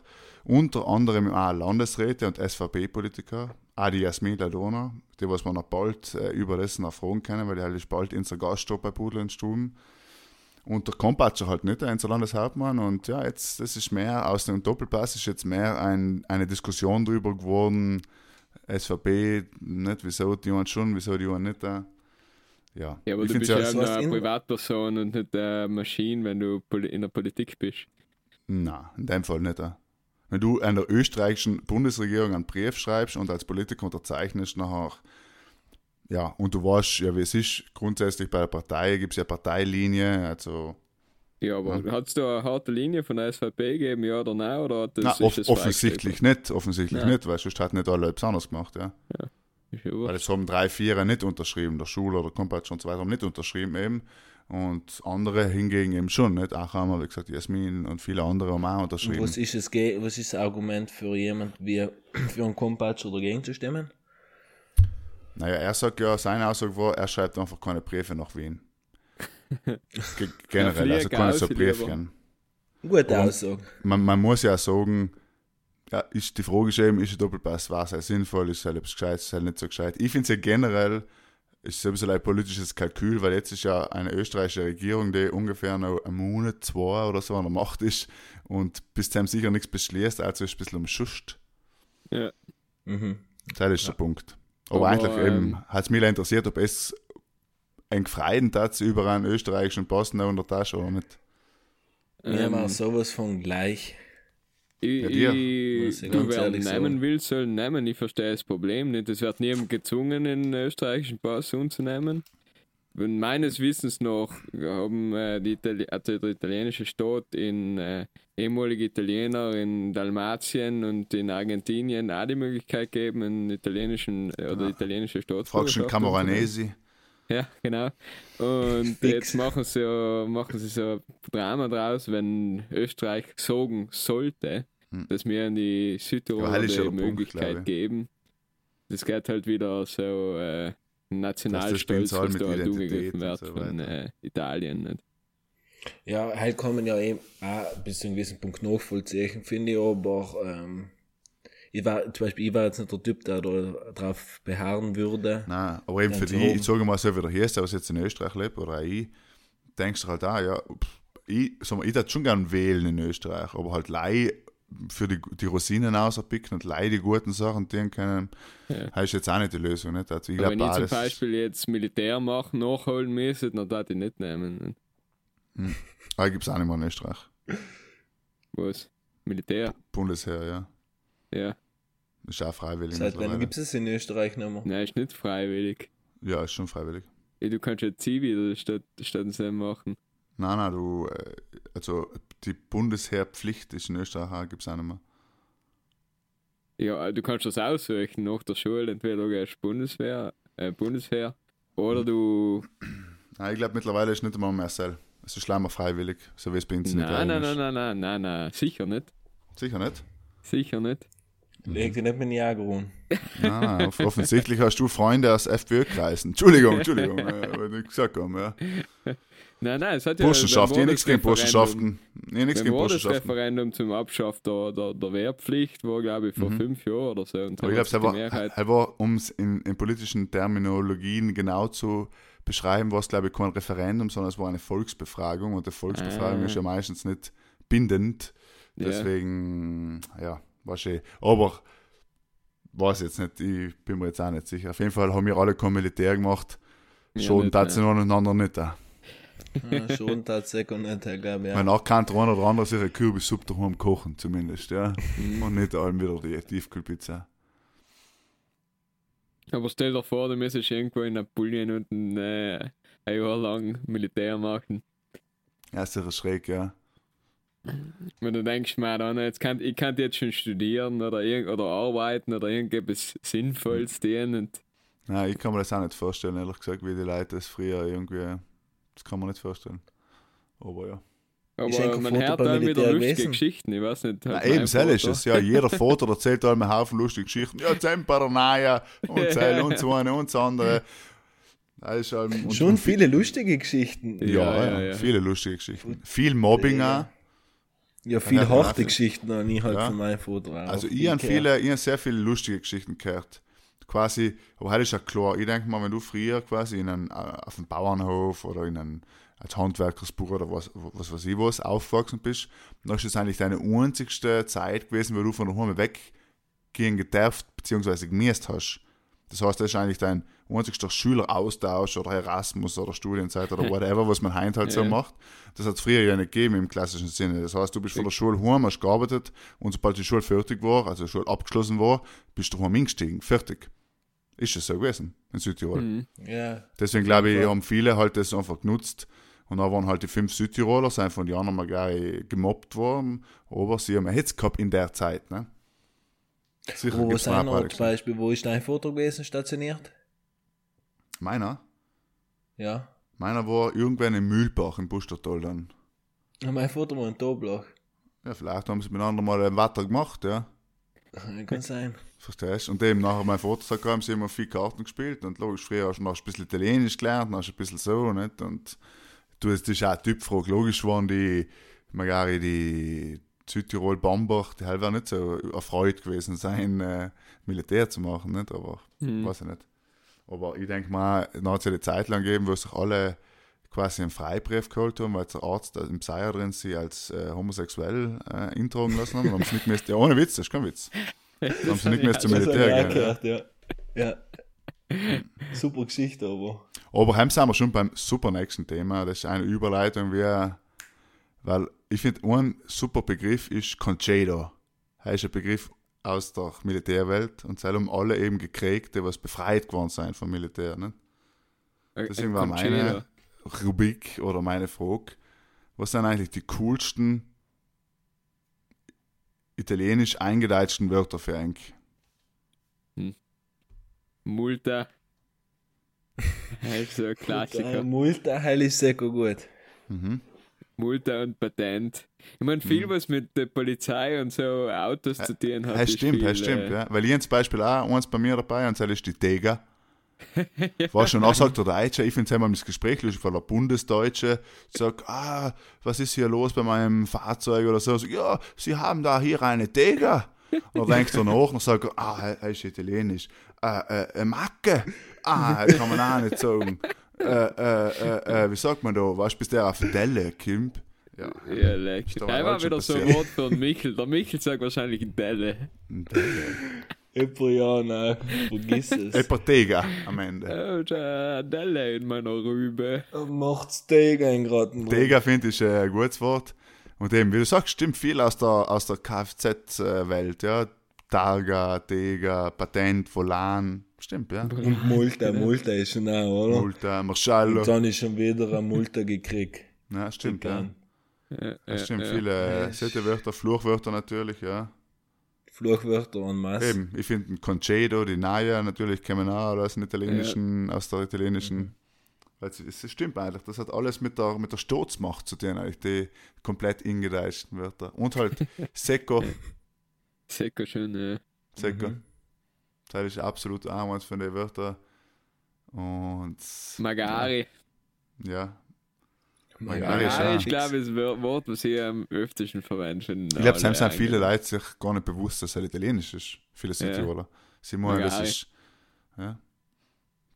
B: Unter anderem auch Landesräte und SVP-Politiker, auch die Jasmin Ladona, die was wir noch bald äh, über das noch fragen können, weil die halt ist bald unser Gaststopp bei Pudel und Stuben. Und der Kompatscher halt nicht, unser Landeshauptmann. Und ja, jetzt, das ist mehr, aus dem Doppelpass ist jetzt mehr ein, eine Diskussion drüber geworden. SVP, nicht wieso die einen schon, wieso die einen nicht. Äh. Ja,
C: Ja, aber
B: ich
C: du bist ja,
B: ja,
C: eine
D: in-
C: Privatperson und nicht eine Maschine, wenn du in der Politik bist.
B: Nein, in dem Fall nicht. Äh. Wenn du an der österreichischen Bundesregierung einen Brief schreibst und als Politiker unterzeichnest, nachher, ja, und du weißt ja, wie es ist, grundsätzlich bei der Partei gibt es ja Parteilinie, also
C: Ja, aber hat es da eine harte Linie von der SVP gegeben, ja oder nein? Oder hat das, ist
B: off
C: das
B: offensichtlich nicht, offensichtlich
C: Ja.
B: nicht, weil sonst hat nicht alle etwas anderes gemacht, ja.
C: ja
B: Weil es haben drei, vier nicht unterschrieben, der Schule oder Kompatsch und so weiter haben nicht unterschrieben eben. Und andere hingegen eben schon, nicht? Auch haben wir, wie gesagt, Jasmin und viele andere haben auch unterschrieben.
D: Was ist, das, Ge- was ist das Argument für jemand wie für einen Kompatscher dagegen zu stimmen?
B: Naja, er sagt ja, seine Aussage war, er schreibt einfach keine Briefe nach Wien. Ge generell, also keine so. Briefchen.
D: Gute Aussage.
B: Man, man muss ja sagen, ja, ist, die Frage ist eben, ist ein Doppelpass, war es sinnvoll, ist es halt etwas gescheit, ist es halt nicht so gescheit. Ich finde es ja generell ist ein bisschen ein politisches Kalkül, weil jetzt ist ja eine österreichische Regierung, die ungefähr noch einen Monat, zwei oder so an der Macht ist und bis zum sicher nichts beschließt, also ist es ein bisschen umschuscht.
C: Ja.
D: Mhm.
B: Das ist der Punkt. Aber,
C: Aber,
B: eigentlich
C: ähm,
B: eben, hat es mich interessiert, ob es ein Gefreien hat über einen österreichischen Pass noch in der Tasche oder nicht.
D: Wir
C: Ähm,
D: haben auch sowas von gleich.
C: Ich,
B: Ja,
C: ich,
D: ich
C: du, wer nehmen
D: sagen.
C: will, soll nehmen. Ich verstehe das Problem nicht. Es wird niemand gezwungen, einen österreichischen Pass umzunehmen. Und meines Wissens nach haben äh, die Itali also der italienische Staat in äh, ehemalige Italiener in Dalmatien und in Argentinien auch die Möglichkeit gegeben, einen italienischen äh, oder
B: Ja.
C: italienische
B: Fragst
C: Staatsbürgerschaft
B: du einen
C: umzunehmen.
B: Camoranesi?
C: Ja, genau. Und jetzt machen sie, ja, machen sie so ein Drama draus, wenn Österreich gesogen sollte,
B: Hm.
C: dass wir in die Südtiroler die
B: Punkt,
C: Möglichkeit geben. Das geht halt wieder so äh, Nationalstolz,
B: Spezial
C: was da halt
B: und
C: wird
B: so
C: von äh, Italien. Nicht?
D: Ja, halt kann man ja eben auch bis zu einem gewissen Punkt nachvollziehen, finde ich, aber ähm, ich war, zum Beispiel, ich war jetzt nicht der Typ, der da drauf beharren würde.
B: Nein, aber eben für die,
D: oben.
B: ich sage mal so, wie der hier ist, der was jetzt in Österreich lebt, oder auch ich, denkst du halt auch, ja, pff, ich, sag mal, ich würde schon gern wählen in Österreich, aber halt lei für die, die Rosinen auserpicken und lei die guten Sachen, die können,
C: Ja.
B: das ist jetzt auch nicht die Lösung. Nicht? Also ich
C: Aber
B: glaube,
C: wenn ich zum. Beispiel jetzt Militär machen, nachholen müsste, dann darf ich nicht nehmen. Nicht?
B: Ah, gibt es auch nicht mehr in Österreich.
C: Was? Militär?
B: Bundesheer, ja.
C: Ja.
B: Ist auch freiwillig.
D: Seit wann gibt es in Österreich nicht mehr?
C: Nein, ist nicht freiwillig.
B: Ja, ist schon freiwillig.
C: Ja, du kannst ja Zivi oder statt, statt machen.
B: Nein, nein, du, äh, also die Bundesheerpflicht ist in Österreich gibt es auch nicht mehr.
C: Ja, du kannst das aussuchen nach der Schule. Entweder du gehst Bundeswehr, äh, Bundeswehr oder du.
B: Nein, ich glaube mittlerweile ist nicht einmal mehr Sel. Es ist leider freiwillig, so wie es bei uns in
C: Nein,
B: Italien
C: nein,
B: ist.
C: nein, nein, nein, nein, nein, sicher nicht.
B: Sicher nicht?
C: Sicher nicht.
D: Leg dich nicht mit
B: nein, off- offensichtlich hast du Freunde aus FPÖ-Kreisen. Entschuldigung, Entschuldigung, äh, ich gesagt haben, ja.
C: Nein, nein, es hat ja.
B: Burschenschaft,
C: war
B: nichts gegen Burschenschaften. Habe nichts
C: Wenn
B: gegen
C: war das
B: Burschenschaften.
C: Referendum zum Abschaff der, der, der Wehrpflicht, war glaube ich vor
B: Mhm.
C: fünf Jahren oder so. Und
B: Aber ich glaube, es war, er war, um es in, in politischen Terminologien genau zu beschreiben, war es, glaube ich, kein Referendum, sondern es war eine Volksbefragung und eine Volksbefragung
C: Ah.
B: ist ja meistens nicht bindend.
C: Ja.
B: Deswegen, ja, war schön. Aber weiß jetzt nicht, ich bin mir jetzt auch nicht sicher. Auf jeden Fall haben wir alle kein Militär gemacht.
C: Ja,
B: Schon
C: nicht,
B: tat sie
C: ja.
B: noch einander nicht. Auch.
D: Ja, schon tatsächlich nicht, glaube ich.
B: Ja. Wenn auch kein der eine oder andere sich eine Kürbissuppe daheim kochen, zumindest. Ja.
C: Mhm.
B: Und nicht allem wieder die Tiefkühlpizza.
C: Aber stell dir vor, du müsstest irgendwo in Apulien und ein, äh, ein Jahr lang Militär machen.
B: Ja, ist sicher schräg, ja.
C: Wenn du denkst, man, jetzt kann, ich kann jetzt schon studieren oder, irgend, oder arbeiten oder irgendetwas Sinnvolles. Und,
B: Nein, ich kann mir das auch nicht vorstellen, ehrlich gesagt, wie die Leute das früher irgendwie. Das kann man nicht vorstellen. Aber ja.
C: Aber
D: ein
C: man
D: Foto
C: hört dann wieder lustige
D: gewesen?
C: Geschichten. Ich weiß nicht.
B: Na,
C: halt
B: eben, so ist es. Ja, jeder Vater erzählt einem einen Haufen lustige Geschichten. Ja, Temperanaya und Zell und so eine und so andere. Ähm, und,
D: Schon
B: und
D: viele lustige Geschichten.
B: Ja,
C: Ja,
B: ja,
C: ja,
B: viele lustige Geschichten. Viel Mobbing
D: Ja.
B: auch.
D: Ja,
B: ja,
D: harte
B: viel-
D: Geschichten habe ich halt
B: Ja.
D: von meinem auch.
B: Also ich habe viele, ich habe sehr viele lustige Geschichten gehört. Quasi, aber heute ist ja klar, ich denke mal, wenn du früher quasi in einen, äh, auf einem Bauernhof oder in einem als Handwerkersbuch oder was, was weiß ich was aufgewachsen bist, dann ist das eigentlich deine einzigste Zeit gewesen, wo du von daheim weggehen gedarft bzw. genießt hast. Das heißt, das ist eigentlich dein einzigster Schüleraustausch oder Erasmus oder Studienzeit oder whatever, was man heute halt so
C: Ja.
B: macht. Das hat es früher ja nicht gegeben im klassischen Sinne. Das heißt, du bist von der Schule heim, hast gearbeitet und sobald die Schule fertig war, also die Schule abgeschlossen war, bist du heim eingestiegen. Fertig. Ist es so gewesen in Südtirol.
C: Mhm.
D: Ja,
B: Deswegen glaube ich,
D: Ja.
B: haben viele halt das einfach genutzt. Und dann waren halt die fünf Südtiroler, sind von den anderen mal gleich gemobbt worden. Aber sie haben einen Hitz gehabt in der Zeit. Ne? Sicher
D: wo ist
B: noch
D: zum. Beispiel, wo ist dein Foto gewesen, stationiert?
B: Meiner?
D: Ja.
B: Meiner war irgendwann in Mühlbach im Bustertal dann.
D: Ja, Mein Foto war ein Doppler.
B: Ja, vielleicht haben sie miteinander mal ein Wetter gemacht, ja.
D: Kann sein.
B: Verstehst du? Und eben nachher mein Vater sagt, haben sie immer viel Karten gespielt und logisch, früher hast du noch ein bisschen Italienisch gelernt, dann hast du ein bisschen so, nicht? Und du, das ist auch Typfrage. Logisch waren die, magari die Südtirol Bambach, die halt wäre nicht so erfreut gewesen sein, äh, Militär zu machen, nicht? Aber
C: Mhm.
B: weiß ich nicht. Aber ich denke mal, dann hat es ja eine Zeit lang gegeben, wo sich alle quasi einen Freibrief geholt haben, weil der Arzt im Seier drin sie als äh, homosexuell äh, intragen lassen haben. Und haben sie nicht mehr, ja, ohne Witz, das ist kein Witz. Haben sie nicht mehr zum Militär
D: gehört, ja. ja. Super Geschichte, aber.
B: Aber heim sind wir schon beim super nächsten Thema. Das ist eine Überleitung, wie, weil ich finde, ein super Begriff ist Concedo. Das ist ein Begriff aus der Militärwelt und sie haben alle eben gekriegt, die was befreit geworden sind vom Militär. Ne? Deswegen war meine Rubrik oder meine Frage, was sind eigentlich die coolsten italienisch eingedeutschten Wörter für Enk?
C: Multa. Also ein Klassiker.
D: Multa, heil ist sehr gut.
B: Mhm.
C: Multa und Patent. Ich meine, viel, was mit der Polizei und so Autos zu tun hat.
B: Das stimmt, das stimmt, ja. Weil ich zum Beispiel auch eins bei mir dabei und das ist die Tega. War schon auch sagt der Deutsche, ich finde es einmal das Gespräch lustig, weil der Bundesdeutsche sagt, ah, was ist hier los bei meinem Fahrzeug oder so. so ja, Sie haben da hier eine Tega. Und dann denkst du nach und sagst, ah, er ist italienisch. Äh, äh, äh, Macke. Ah, das kann man auch nicht sagen. Äh, äh, äh, äh, wie sagt man da? Weißt du, bis der auf Delle kommt? Ja,
C: Ja, leck. Da
B: auch
C: war wieder so ein. Wort für den Michel. Der Michel sagt wahrscheinlich ein Delle.
D: Ebriana, vergiss es.
B: Epatega am Ende.
C: Ein Delle in meiner Rübe.
D: Macht's Tega in Graten.
B: Tega finde ich äh, ein gutes Wort. Und eben, wie du sagst, stimmt viel aus der, aus der Kfz-Welt, ja. Targa, Tega, Patent, Volan. Stimmt, ja.
D: Und Multa, Multa ist schon auch, oder?
B: Multa, Marshallo.
D: Und dann ist schon wieder eine Multa gekriegt.
B: Ja, stimmt, ja.
C: Ja,
B: Das
C: ja,
B: stimmt,
C: ja.
B: viele äh, Sätze-Wörter, Fluchwörter natürlich, ja.
D: Fluchwörter en masse.
B: Eben, ich finde ein Concedo, die Naya natürlich kommen auch aus dem italienischen, aus der italienischen. Weil es, es stimmt eigentlich, das hat alles mit der, mit der Sturzmacht zu tun, eigentlich, die komplett ingedeutschten Wörter. Und halt Secco,
C: Sicher schön, ja.
B: Secco. Das ist absolut eins von den Wörtern. Und
C: Magari.
B: ja,
D: Magari
B: ist
C: Magari
B: ja
C: ist, glaube ich, das Wor- Wort, was ich am öftesten verwende.
B: ich glaube, es sind viele Leute sich gar nicht bewusst, dass es italienisch ist. Viele
C: Ja.
B: Südtiroler. Sie meinen, das ist. Ja.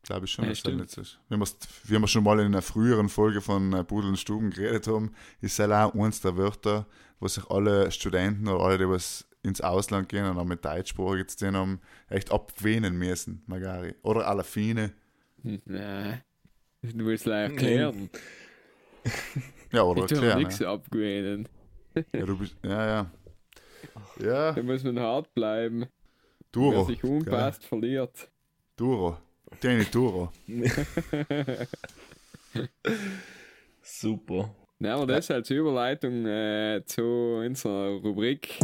B: Glaube ich schon,
C: Ja,
B: dass das
C: stimmt.
B: nicht ist. Wie, wir's- wie wir schon mal in einer früheren Folge von äh, Pudel und Stuben geredet haben, ist es auch eins der Wörter, wo sich alle Studenten oder alle, die was ins Ausland gehen und auch mit Deutschsprache zu tun haben, echt abwähnen müssen, Magari. Oder Alafine.
C: Nein. Du willst es erklären.
B: Ja, oder
C: Ich
B: erklären.
C: nichts abgewähnen.
B: Ja. Ja, du bist, ja, ja. Ja,
C: Da muss man hart bleiben. Wer
B: Duro.
C: sich umpasst, verliert.
B: Duro. Tieni Duro.
D: Super.
C: Na, aber das als Überleitung äh, zu unserer Rubrik.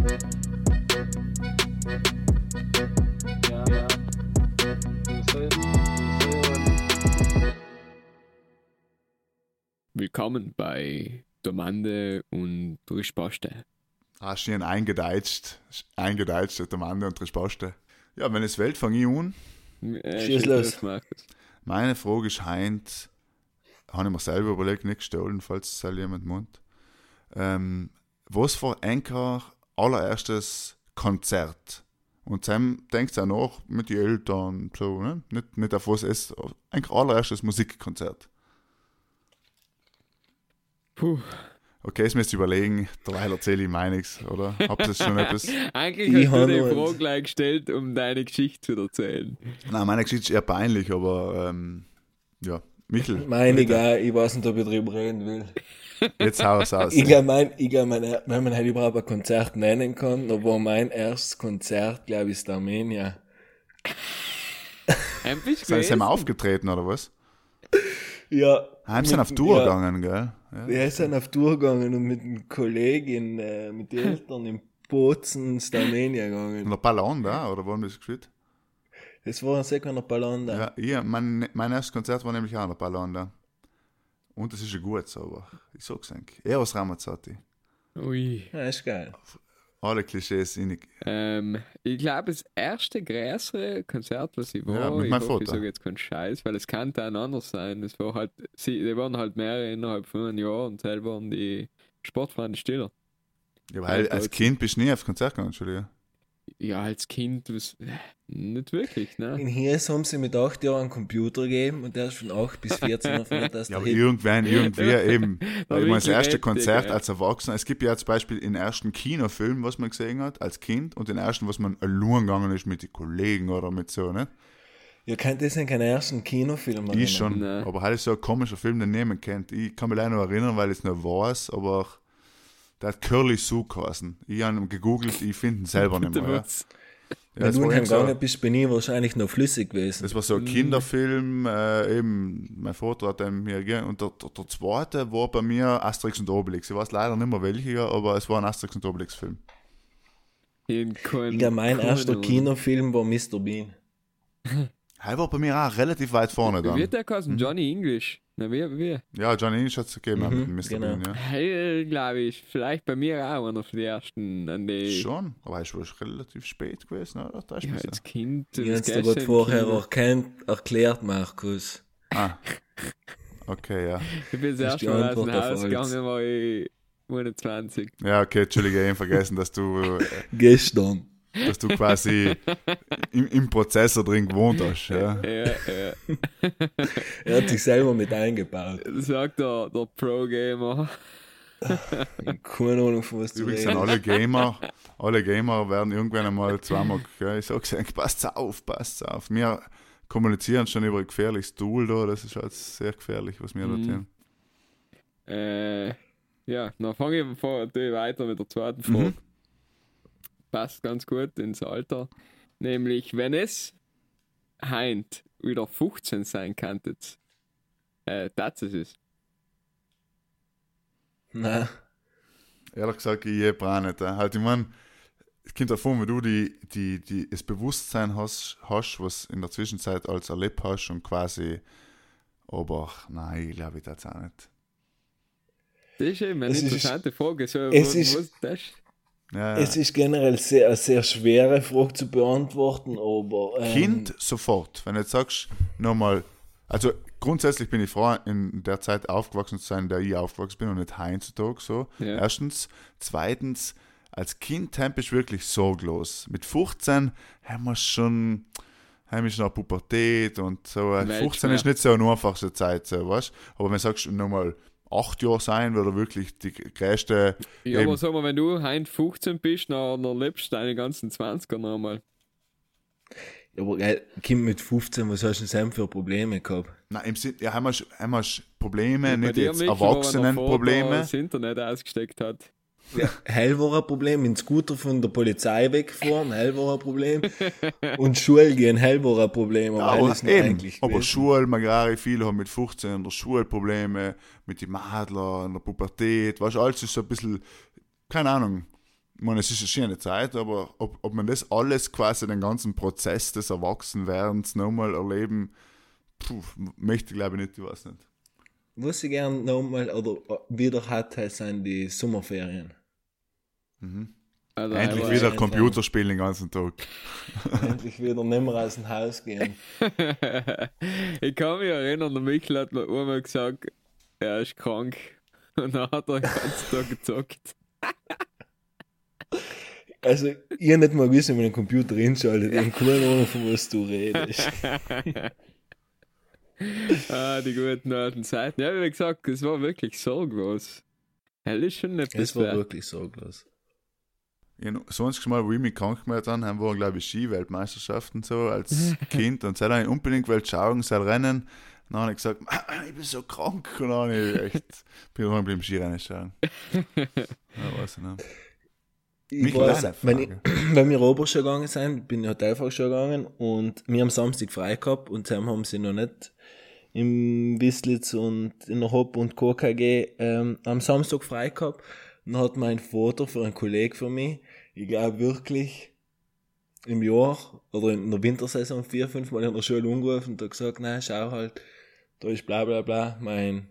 C: Willkommen bei Domande und Risposte.
B: Ah, schön eingedeutscht. Eingedeutscht, Mann und Risposte. Ja, wenn es Welt fange ich an.
C: Äh,
D: Schieß los.
C: Markus.
B: Meine Frage ist heint, habe ich mir selber überlegt, nicht gestohlen, falls es halt jemand meint. Ähm, was für Enker allererstes Konzert? Und dann denkt auch nach mit den Eltern, so, ne? Nicht, nicht auf was es ist, eigentlich allererstes Musikkonzert.
C: Puh.
B: Okay, jetzt müsst ihr überlegen, derweil erzähle ich meiniges, oder? Habt ihr schon etwas?
C: Eigentlich
D: Ich
C: hast du die. Frage gleich gestellt, um deine Geschichte zu erzählen.
B: Nein, meine Geschichte ist eher peinlich, aber ähm, ja. Michel,
D: Meine gar, ich weiß nicht, ob ich drüber reden will.
B: jetzt hau es aus.
D: Ich glaube, mein, ich glaub, mein, wenn man halt überhaupt ein Konzert nennen kann, war mein erstes Konzert, glaube ich, ist der Armenia.
C: Ein bisschen
B: Sind sie mal aufgetreten, oder was?
D: Ja.
B: Heim sind
D: mit-
B: auf Tour
D: ja,
B: gegangen, gell? Ja.
D: Wir sind auf Tour gegangen und mit einem Kollegen, äh, mit den Eltern in Bozen ins Armenia
B: Und
D: gegangen.
B: der Ballon da, oder wo haben wir das gespielt?
D: Das war ein seconder Ballon da.
B: Ja, ich, mein, mein erstes Konzert war nämlich auch an der Ballon da. Und das ist ja gut, so, aber ich sag's eigentlich. Eros Ramazzotti.
C: Ui.
D: Ja, ist geil.
B: Alle Klischees in
C: Ähm, ich glaube, das erste größere Konzert, was ich war,
B: Ja, mit
C: ich hoffe, ich sage jetzt keinen Scheiß, weil es kann auch anders sein. Es war halt, sie, die waren halt mehrere innerhalb von einem Jahr und selber waren die Sportfreunde stiller.
B: Ja, weil als. Kind bist du nie aufs Konzert gegangen, Entschuldigung.
C: Ja, als Kind, was, äh, nicht wirklich, ne?
D: In Hies haben sie mit 8 Jahren einen Computer gegeben und der ist von 8 bis 14 auf Taste.
B: Ja, aber irgendwann, irgendwie eben.
C: Da
B: meine, das erste Konzert
C: ja.
B: als Erwachsener, es gibt ja zum Beispiel den ersten Kinofilm, was man gesehen hat, als Kind, und den ersten, was man allein gegangen ist mit den Kollegen oder mit so, ne?
D: Ihr kennt das sind keine ersten Kinofilme.
B: Ich schon,
C: Nein.
B: aber halt ist so ein komischer Film, den niemand kennt. Ich kann mich leider noch erinnern, weil ich es noch weiß, aber der hat Curly Sue geheißen. Ich habe ihn gegoogelt, ich finde ihn selber nicht mehr. Ja.
D: Wenn
B: das,
D: du
B: war
D: in
B: so,
D: gegangen bist, bin ich wahrscheinlich noch flüssig gewesen.
B: das war so ein Kinderfilm, äh, eben, mein Vater hat den mir gegeben. Und der, der, der zweite war bei mir Asterix und Obelix. Ich weiß leider nicht mehr welcher, aber es war ein Asterix und Obelix-Film.
D: Ich glaube, mein erster. Kinofilm war Mr. Bean.
B: Er war bei mir auch relativ weit vorne
C: Wie
B: dann.
C: wird der geheißen? Johnny English. Na, wie, wie?
B: Ja, Johnny English hat es gegeben,
D: Mhm,
B: mit Mr.
D: genau.
B: Bean, ja.
C: Hey, glaube ich, vielleicht bei mir auch einer von den ersten, an die.
B: Schon, aber er ist wohl relativ spät gewesen, oder? Da ist
C: Ja, als Kind.
D: Ich
C: das
D: dir
C: Gleiche
D: gerade
C: im
D: vorher erkennt, erklärt, Markus.
B: Ah. Okay, ja.
C: Ich bin das
D: Das
C: erste Mal aus dem Haus gegangen, war ich 21.
B: Ja, okay, Entschuldige, ich hab vergessen, dass du, äh,
D: Gestern.
B: Dass du quasi im, im Prozessor drin gewohnt hast. Ja.
C: Ja, ja.
D: Er hat sich selber mit eingebaut.
C: Sagt der, der Pro-Gamer.
D: Keine Ahnung, von was du
B: Übrigens sind alle Gamer, alle Gamer werden irgendwann einmal zweimal, gell, ich sag's eigentlich, passt auf, passt auf. Wir kommunizieren schon über ein gefährliches Tool da, das ist halt sehr gefährlich, was wir da
C: Mhm.
B: tun.
C: Äh, ja, dann fange ich weiter mit der zweiten
B: Mhm.
C: Passt ganz gut ins Alter. Nämlich, wenn es heint wieder 15 sein könntet, äh, das ist es.
D: Nein.
B: Ehrlich gesagt, ich je auch nicht. äh. Halt, ich mein, es kommt davon, wenn du die, die, die, das Bewusstsein hast, hast, was in der Zwischenzeit als erlebt hast und quasi, aber nein, ich glaube ich das auch nicht.
C: Das ist eben eine
D: Es ist-
C: interessante Frage. So,
D: es
C: was,
D: ist-
C: was das?
B: Ja,
D: Es ist generell sehr, eine sehr schwere Frage zu beantworten, aber. Ähm,
B: Kind sofort. Wenn du jetzt sagst, nochmal, also grundsätzlich bin ich froh, in der Zeit aufgewachsen zu sein, in der ich aufgewachsen bin und nicht heutzutage so.
C: Ja.
B: Erstens. Zweitens, als Kind temp ich wirklich sorglos. Mit 15 haben wir schon, schon eine Pubertät und so.
C: Weltschmerz.
B: 15 ist nicht so eine einfachste Zeit, so, weißt Aber wenn du sagst, nochmal acht Jahre sein, würde wirklich die größte.
C: Ja, aber sag mal, wenn du heint 15 bist, dann, dann lebst du deine ganzen 20er nochmal.
D: Aber geil, Kind mit 15, was hast du denn selber für Probleme gehabt?
B: Nein, im Sinn, ja, haben wir, haben wir Probleme,
C: Bei
B: nicht jetzt Erwachsenenprobleme.
C: das Internet ausgesteckt hat.
D: Hell war ein Scooter von der Polizei wegfahren, hell war ein Problem. Und Schule gehen, hell war ein Problem, aber hell
B: Aber eben,
D: eigentlich.
B: aber. Schule, Magari, viele haben mit 15 in der Schule Probleme, mit den Madler, in der Pubertät, weißt du, alles ist so ein bisschen, keine Ahnung, ich meine, es ist eine schöne Zeit, aber ob, ob man das alles quasi, den ganzen Prozess des Erwachsenwerdens nochmal erleben, puh, möchte ich glaube ich nicht, ich weiß nicht.
D: Was ich gern nochmal oder wieder hatte, sind die Sommerferien.
C: Also
B: Endlich wieder Computerspielen den ganzen Tag.
D: Endlich wieder nicht mehr aus dem Haus gehen.
C: ich kann mich erinnern, der Michael hat mir einmal gesagt, er ist krank. Und dann hat er den ganzen Tag gezockt.
D: Also, ich hab nicht mal gewusst, wie man den Computer einschaltet. Ich habe keine Ahnung, von was du redest.
C: ah, die guten alten Zeiten. Ja, wie gesagt, es war wirklich sorglos. Hell ist schon etwas
D: Es war
C: wert.
D: wirklich sorglos.
B: Ja, sonst mal, wo ich mich krank gemacht habe, haben wir, glaube ich, Ski-Weltmeisterschaften so als Kind. Und dann habe ich unbedingt wollte schauen, soll rennen. Dann habe ich gesagt, ich bin so krank. Und dann habe ich echt, bin ich beim Skirennen schauen. Ja, weiß ich nicht.
D: Ich weiß, wenn, ich, wenn wir Oberschule gegangen sind, bin ich Hotelfachschule gegangen und wir haben Samstag frei gehabt und zusammen haben sie noch nicht im Wislitz und in der Hop und Co. KG ähm, am Samstag frei gehabt. Und dann hat mein Vater für einen Kollegen von mir, ich glaube wirklich im Jahr oder in der Wintersaison vier, fünf Mal in der Schule angerufen und hat gesagt, nein, schau halt, da ist bla bla bla, mein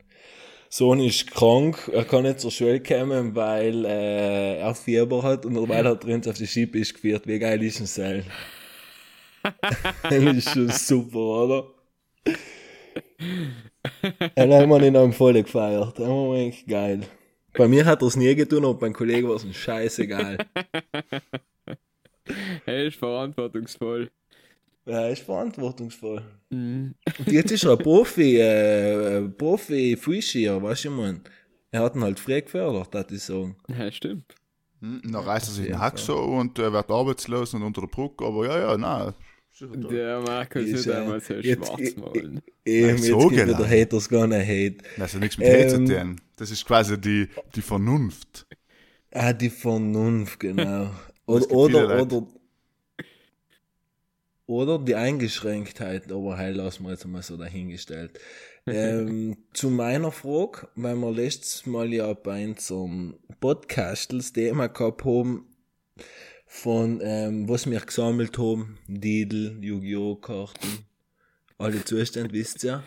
D: Sohn ist krank, er kann nicht zur Schule kommen, weil äh, er Fieber hat und hat er uns auf die Skipiste geführt. Wie geil ist denn sein? das ist schon super, oder? Dann haben wir ihn am voll gefeiert. Dann haben wir eigentlich geil. Bei mir hat er es nie getan, aber beim Kollegen war es ein scheißegal.
C: Er ist verantwortungsvoll.
D: Ja, ist verantwortungsvoll.
C: Mhm.
D: Und jetzt ist er ein Profi, äh, Profi Fußskier, weißt du, ich mein. Er hat ihn halt früh gefördert, das ich sagen.
C: Ja, stimmt.
B: Hm, Dann reißt er sich den Hack so und äh, wird arbeitslos und unter der Brücke, aber ja, ja, nein.
C: Der Markus
D: Ist, äh,
C: einmal so schwarz malen.
D: Eben, jetzt
B: so
D: gibt
B: genau.
D: wieder Haters gonna hate.
B: Das hat nichts mit Hate zu
D: Ähm,
B: tun. Das ist quasi die, die Vernunft.
D: Ah, die Vernunft, genau. Oder, oder, oder, oder die Eingeschränktheit, aber heil lassen wir jetzt mal so dahingestellt. ähm, zu meiner Frage, weil wir letztes Mal ja bei unserem Podcast das Thema gehabt haben, von ähm, was wir gesammelt haben, Didel, Yu-Gi-Oh! Karten, alle Zustände, wisst ihr.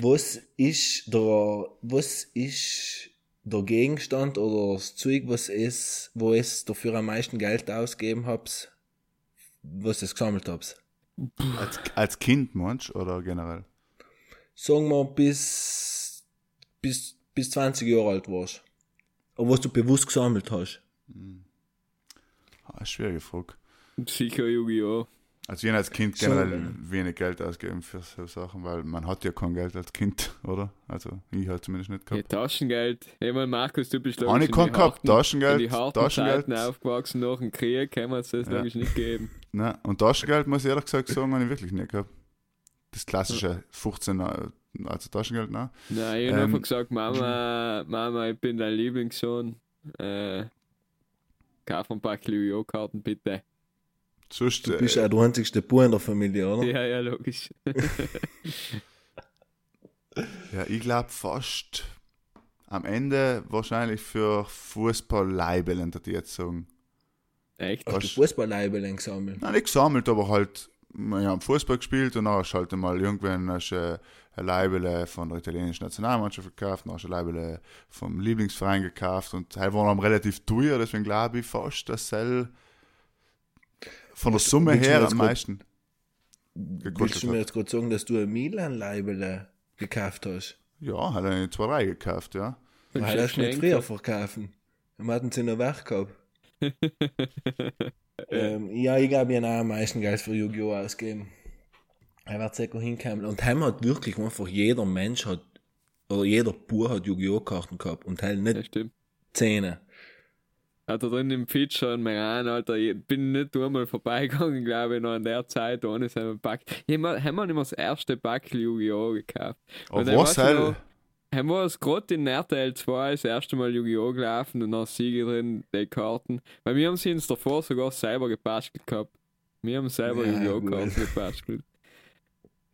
D: Was ist der, was ist der Gegenstand oder das Zeug, was es, wo es dafür am meisten Geld ausgegeben habt, was es gesammelt habt?
B: Als, als Kind, meinst du, oder generell?
D: Sagen wir bis, bis, bis 20 Jahre alt warst. Aber was du bewusst gesammelt hast.
B: Ah, schwierige Frage.
C: Sicher Yu-Gi-Oh!
B: Also ich habe als Kind generell
D: äh,
B: wenig Geld ausgegeben für so Sachen, weil man hat ja kein Geld als Kind, oder? Also ich halt zumindest nicht
C: Ja,
B: gehabt.
C: Taschengeld. Ich meine, Markus, du bist
B: Habe ich keinen gehabt,
C: in die
B: Taschengeld,
C: harten
B: Taschengeld.
C: Zeiten aufgewachsen nach dem Krieg, kann man es das
B: Ja.
C: logisch nicht geben.
B: Nein, und Taschengeld, muss ich ehrlich gesagt sagen, habe ich wirklich nicht gehabt. Das klassische 15, äh, also Taschengeld, nein.
C: Nein, ich habe
B: Ähm,
C: einfach gesagt, Mama, Mama, ich bin dein Lieblingssohn. Äh, kauf ein paar Yu-Gi-Oh!-Karten, bitte.
B: Sonst,
D: Du bist
B: äh,
D: auch der einzigste Bub in der Familie, oder?
C: Ja, ja, logisch.
B: ja, ich glaube fast am Ende wahrscheinlich für ich jetzt sagen.
C: Echt?
D: Hast du Fußball-Leibeln gesammelt?
B: Nein, nicht gesammelt, aber halt, wir haben Fußball gespielt und dann hast du halt mal irgendwann hast, du, äh, ein Leibele von der italienischen Nationalmannschaft gekauft, dann hast du ein Leibele vom Lieblingsverein gekauft und halt waren relativ teuer, deswegen glaube ich fast, dass Cell von der Summe
D: willst
B: her am meisten
D: Willst du mir
B: hat.
D: jetzt gerade sagen, dass du ein Milan-Leibele gekauft hast?
B: Ja, hat er zwei drei gekauft, ja.
D: Weil das nicht
C: Geschenke.
D: früher verkaufen. Wir hatten sie noch weg gehabt. ähm, ja, ich glaube, ich habe am meisten Geld für Yu-Gi-Oh! ausgegeben. Er wird sicher hinkommen. Und heim hat wirklich einfach jeder Mensch hat, oder jeder Bub hat Yu-Gi-Oh! Karten gehabt und halt
C: Ja,
D: nicht
C: stimmt.
D: Zähne.
C: Ja, da drin im Feature in Meran, Alter, ich bin nicht einmal vorbeigegangen, glaube ich, noch in der Zeit ohne seinen Pack. Mir- haben wir nicht mal das erste Pack Yu-Gi-Oh! gekauft. Und dann
B: was
C: noch, Haben wir es gerade in RTL 2 das erste Mal Yu-Gi-Oh! gelaufen und dann Siege drin, die Karten. Weil wir haben sie uns davor sogar selber gebastelt gehabt. Wir haben selber
D: Ja,
C: Yu-Gi-Oh! Karten gebastelt.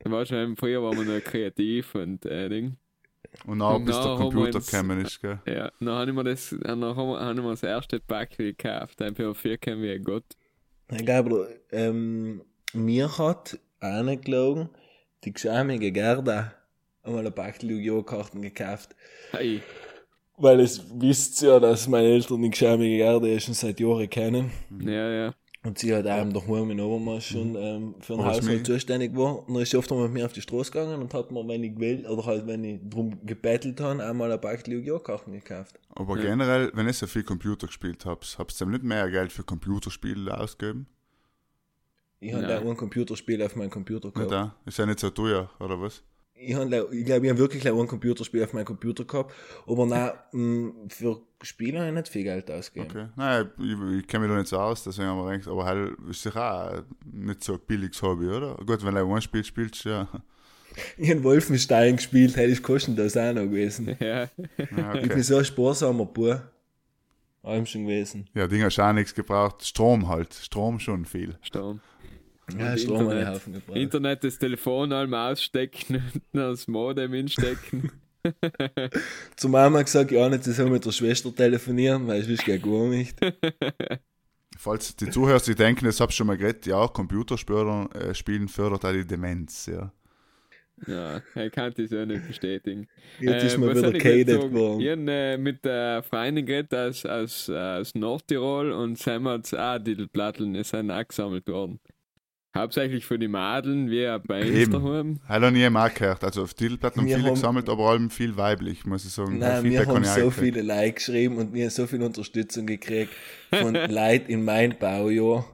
C: Weißt du, früher waren wir noch kreativ und äh, Ding.
B: Und auch bis der Computer gekommen ist, gell.
C: Ja, dann habe ich mir das, dann haben wir, haben wir das erste Pack gekauft. Dann für vier kennen wir Gott.
D: Ich glaube, ähm, mir hat einer gelogen, die geschämige Gerda einmal ein Pack Yu-Gi-Oh! Karten gekauft.
C: Hey,
D: Weil es wisst ja, dass meine Eltern die geschämige Gerda ja schon seit Jahren kennen.
C: ja, ja.
D: Und sie hat einem daheim in Obermaß schon ähm, für
B: ist
D: Haushalt zuständig war. Und dann ist sie oft einmal mit mir auf die Straße gegangen und hat mir, wenn ich will, oder halt, wenn ich drum gebettelt habe, einmal ein Pack Yu-Gi-Oh! Karten gekauft.
B: Aber generell, wenn ihr so viel Computer gespielt habt, habt ihr nicht mehr Geld für Computerspiele ausgegeben?
D: Ich habe
C: Nein.
D: da ein Computerspiel auf meinem Computer
B: Nicht
D: gehabt.
B: auch? Ist ja nicht so teuer, oder was?
D: Ich, hab, le- ich glaube, ich habe wirklich ein Computerspiel auf meinem Computer gehabt. Aber nein, mh, für Spiele habe ich nicht viel Geld ausgegeben.
B: Okay. Nein, ich, ich kenne mich da nicht so aus, deswegen haben wir gedacht, aber halt ist sicher auch nicht so ein billiges Hobby, oder? Gut, wenn du ein Spiel spielst, ja.
D: Ich habe Wolfenstein gespielt, hätte ich kostenlos auch noch gewesen.
C: Ja,
B: ja
D: Ich bin
B: okay.
D: so ein sparsamer Bub. Allem schon gewesen.
B: Ja, Ding hast du auch nichts gebraucht. Strom halt. Strom schon viel.
C: Sturm.
D: Ja, Strom habe ich
C: Internet.
D: Haufen gebraucht.
C: Internet, das Telefon allem ausstecken und das Modem instecken.
D: Zu Mama gesagt, ja, nicht so mit der Schwester telefonieren, weil ich wüsste ja gar nicht.
B: Falls die Zuhörer sich denken, das hab ich schon mal geredet, ja, Computerspielen äh, Spielen fördert auch die Demenz, ja.
C: ja, er kann das auch nicht bestätigen.
D: Jetzt
C: Äh,
D: ist mir wieder
C: ich sagen?
D: geworden.
C: Ich habe äh, mit der Freundin geredet aus, aus, aus Nordtirol und sie haben jetzt auch die Platteln, die sind auch gesammelt worden. Hauptsächlich für die Madeln, wie auch bei.
B: Hat noch nie mal gehört. Also auf Titelplatten haben viele gesammelt, aber allem viel weiblich, muss ich sagen.
D: Nein, wir haben so
B: gekriegt.
D: viele Likes geschrieben und wir haben so viel Unterstützung gekriegt von Leuten in meinem Baujahr,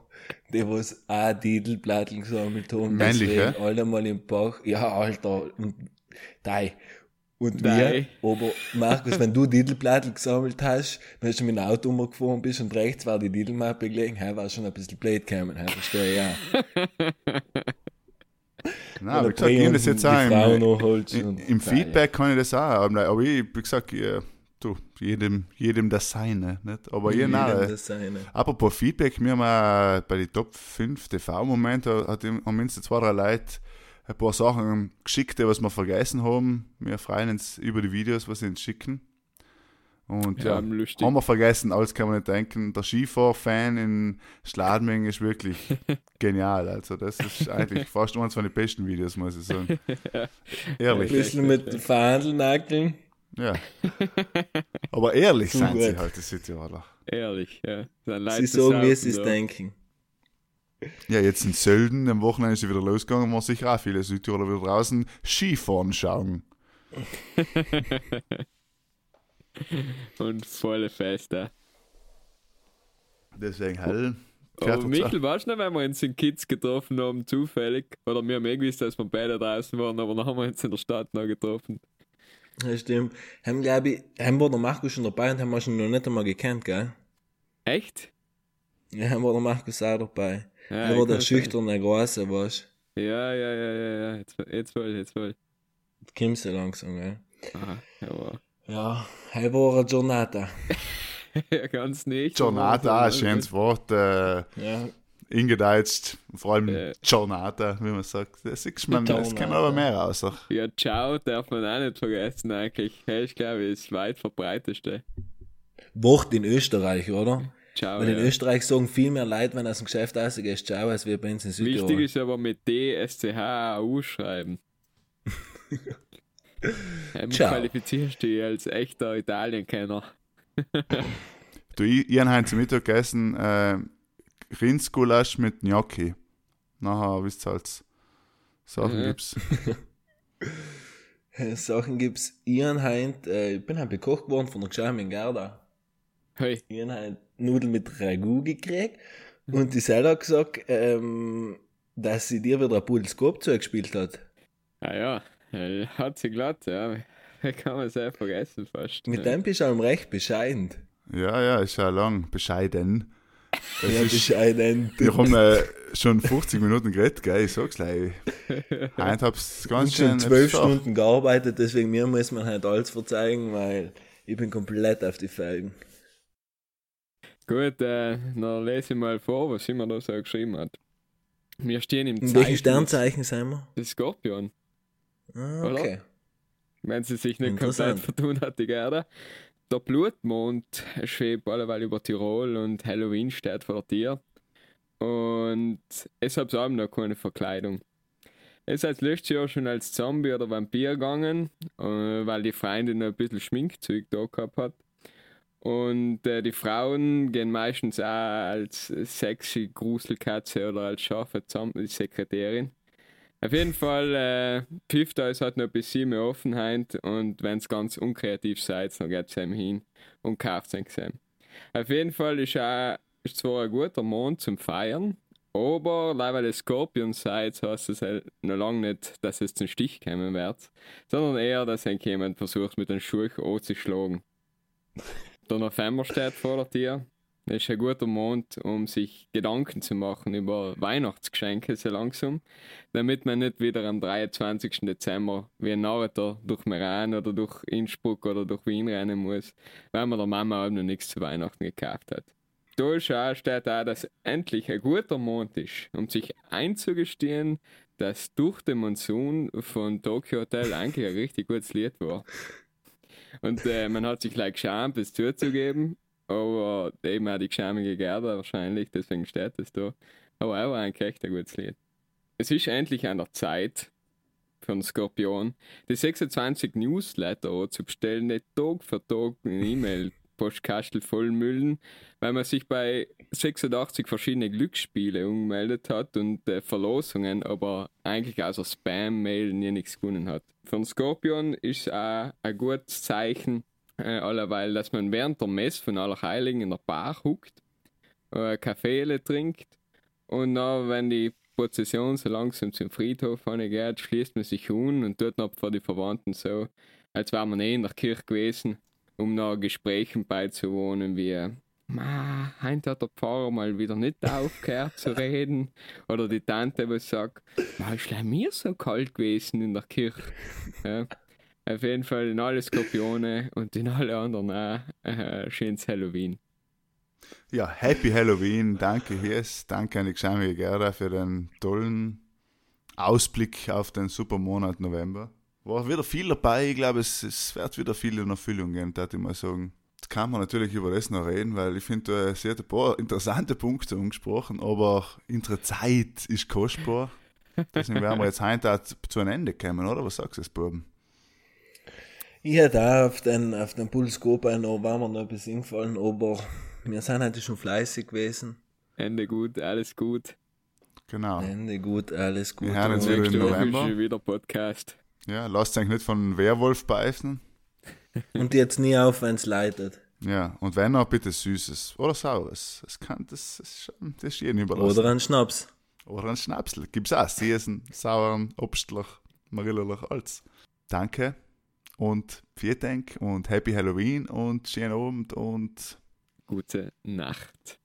D: die was auch Titelplattel gesammelt haben.
B: Männlich,
D: deswegen
B: ja?
D: alle mal im Bauch. Ja, Alter. Und Dei. Und
C: Dei.
D: wir, aber Markus, wenn du Titelplattel gesammelt hast, dann hast du mit dem Auto umgefahren bist und rechts war die Titelmappe gelegen, hey, war schon ein bisschen blöd gekommen, hey, verstehe ich ja.
B: Nein, wie gesagt, ich das jetzt auch im, im,
D: und-
B: im. Feedback kann ich das auch, aber, aber ich, wie gesagt, ja, du, jedem, jedem das Seine, nicht? Aber ich,
D: Jedem
B: nein,
D: das seine.
B: Apropos Feedback, wir haben auch bei den Top 5 TV-Momente hat im- haben mindestens zwei, drei Leute ein paar Sachen geschickt, die was wir vergessen haben. Wir freuen uns über die Videos, was sie uns schicken. Und
C: Ja,
B: ja, haben wir vergessen, alles kann man nicht denken. Der Skifahr-Fan in Schladming ist wirklich genial. Also das ist eigentlich fast eines von den besten Videos, muss ich sagen.
D: Ein
B: Ehrlich.
D: bisschen mit Verhandelnackeln.
B: Ja. Aber ehrlich sind sie halt, die Südtiroler.
C: Ehrlich, ja.
D: Sie sagen, wie sie es denken.
B: Ja, jetzt in Sölden, am Wochenende ist sie wieder losgegangen, waren sicher auch viele Südtiroler wieder draußen Skifahren schauen.
C: Und volle Feste.
B: Deswegen hell.
C: Aber Michael, weißt du noch, wenn wir uns in Kids getroffen haben, zufällig? Oder wir haben eh gewusst, dass wir beide draußen waren, aber dann haben wir uns in der Stadt noch getroffen.
D: Ja, stimmt. Haben, glaube ich, haben wir der Markus schon dabei und haben wir schon noch nicht einmal gekannt, gell?
C: Echt?
D: Ja, haben wir der Markus auch dabei.
C: Ja,
D: er war der
C: sein.
D: schüchterne Große, weißt
C: Ja, ja, ja, ja, ja. Jetzt, jetzt wohl, jetzt wohl.
D: du? Kommst du langsam, gell?
C: Aha, ja,
D: Ja, hij war eine Giornata.
C: ja, ganz nicht.
B: Giornata, ein schönes Wort, äh,
D: Ja,
B: ingedeutscht, vor allem
C: Ja.
B: Giornata, wie man sagt. Das, ist man, das kann man aber mehr aus.
C: Ja, ciao darf man auch nicht vergessen eigentlich. Hey, ich glaube, ist weit verbreiteste.
D: Wort in Österreich, oder?
C: Ciao.
D: Weil in
C: ja.
D: Österreich sagen viel mehr Leute, wenn aus dem Geschäft rausgehst, ciao, als wir bei uns in Südtirol.
C: Wichtig ist aber mit D-S-C-H-A-U schreiben. Dann
D: Ciao.
C: qualifizierst du dich als echter Italien-Kenner.
B: Du, ich, ich habe heute zum Mittag gegessen äh, Rindsgulasch mit Gnocchi. Nachher, wisst ihr halt, Sachen
C: Ja.
B: gibt's.
D: Sachen gibt's. Ich, heint, äh, ich bin halt bekocht worden von der in Gerda.
C: Hey,
D: Ich habe halt Nudeln mit Ragout gekriegt und die selber hat gesagt, ähm, dass sie dir wieder ein Pudelscope zugespielt hat.
C: ah ja, ja, hat sie glatt, ja. Kann man sehr vergessen fast.
D: Mit dem bist du allem recht bescheiden.
B: Ja, ja, ist ja lang, bescheiden. Das
D: Ja,
B: ist,
D: bescheiden.
B: wir haben äh, schon 50 Minuten geredet, gell? Ich sag's gleich. Heute hab's ganz
D: Und
B: schön.
D: schon zwölf. Stunden gearbeitet, deswegen mir muss man halt alles verzeihen, weil ich bin komplett auf die Felgen.
C: Gut, äh, dann lese ich mal vor, was immer da so geschrieben hat. Wir stehen im Zeichen
D: Sternzeichen sind wir?
C: des Skorpion.
D: Ah,
C: Oder?
D: okay.
C: Wenn sie sich nicht komplett vertun hat, die Gerda. Der Blutmond schwebt alleweil über Tirol und Halloween steht vor der Tür. Und es hat allem noch keine Verkleidung. Es ist letztes Jahr schon als Zombie oder Vampir gegangen, äh, weil die Freundin noch ein bisschen Schminkzeug da gehabt hat. Und äh, die Frauen gehen meistens auch als sexy Gruselkatze oder als scharfe Zom- Sekretärin. Auf jeden Fall äh, pfifft euch halt noch bisschen mehr Offenheit und wenn es ganz unkreativ seid, dann geht es ihm hin und kauft es ihm. Auf jeden Fall ist, ist zwar ein guter Mond zum Feiern, aber weil es Skorpion seid, heißt es halt noch lange nicht, dass es zum Stich kommen wird, sondern eher, dass jemand versucht, mit den Schuhen anzuschlagen. Der November steht vor der Tür. Das ist ein guter Mond, um sich Gedanken zu machen über Weihnachtsgeschenke so langsam, damit man nicht wieder am 23. Dezember wie ein Narrator durch Meran oder durch Innsbruck oder durch Wien rennen muss, weil man der Mama auch noch nichts zu Weihnachten gekauft hat. Da steht auch, dass endlich ein guter Mond ist, um sich einzugestehen, dass durch den Monsun von Tokyo Hotel eigentlich ein richtig gutes Lied war. Und äh, man hat sich gleich geschämt, es zuzugeben, aber eben auch die geschämige Gerda wahrscheinlich, deswegen steht es da. Aber auch eigentlich echt ein gutes Lied. Es ist endlich an der Zeit für einen Skorpion, die 26 Newsletter zu bestellen, nicht Tag für Tag eine E-Mail-Postkastel vollmüllen, weil man sich bei 86 verschiedene Glücksspiele umgemeldet hat und äh, Verlosungen, aber eigentlich außer Spam-Mail nie nichts gewonnen hat. Für einen Skorpion ist auch ein gutes Zeichen, äh, allerweil, dass man während der Mess von Allerheiligen in der Bar huckt, äh, Kaffeele trinkt Und dann, wenn die Prozession so langsam zum Friedhof geht, schließt man sich un und tut noch vor die Verwandten so, als wäre man eh in der Kirche gewesen, um noch Gesprächen beizuwohnen, wie Ma, heute hat der Pfarrer mal wieder nicht aufgehört zu reden. Oder die Tante, die sagt, Ma, ist mir so kalt gewesen in der Kirche. Ja. Auf jeden Fall in alle Skorpione und in alle anderen auch äh, schönes Halloween.
B: Ja, Happy Halloween. Danke, Hies. Danke an die Geschämige Gerda für den tollen Ausblick auf den Supermonat November. War wieder viel dabei. Ich glaube, es, es wird wieder viel in Erfüllung gehen, würde ich mal sagen. Jetzt kann man natürlich über das noch reden, weil ich finde, sie hat ein paar interessante Punkte angesprochen, aber unsere Zeit ist kostbar. Deswegen werden wir jetzt heute zu einem Ende kommen, oder? Was sagst du, Buben?
D: Ich hätte auch auf den, auf den Pulskop noch, war mir noch etwas eingefallen, aber wir sind heute schon fleißig gewesen.
C: Ende gut, alles gut.
B: Genau.
D: Ende gut, alles gut.
B: Wir hören uns wieder im November.
C: Wieder Podcast.
B: Ja, lasst euch nicht von Werwolf beißen.
D: Und jetzt nie auf, wenn es leidet.
B: Ja, und wenn auch bitte Süßes oder Saures. Das kann, das, das, das ist jedem überlassen.
D: Oder ein Schnaps.
B: Oder ein Schnapsel. Gibt es auch Süßen, Sauren, Obstlich, Marilllich, alles. Danke und vielen Dank und Happy Halloween und schönen Abend und
C: gute Nacht.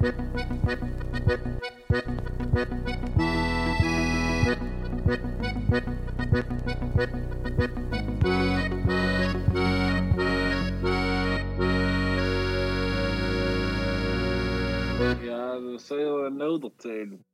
A: Ja, dat zou je wel nodig zijn.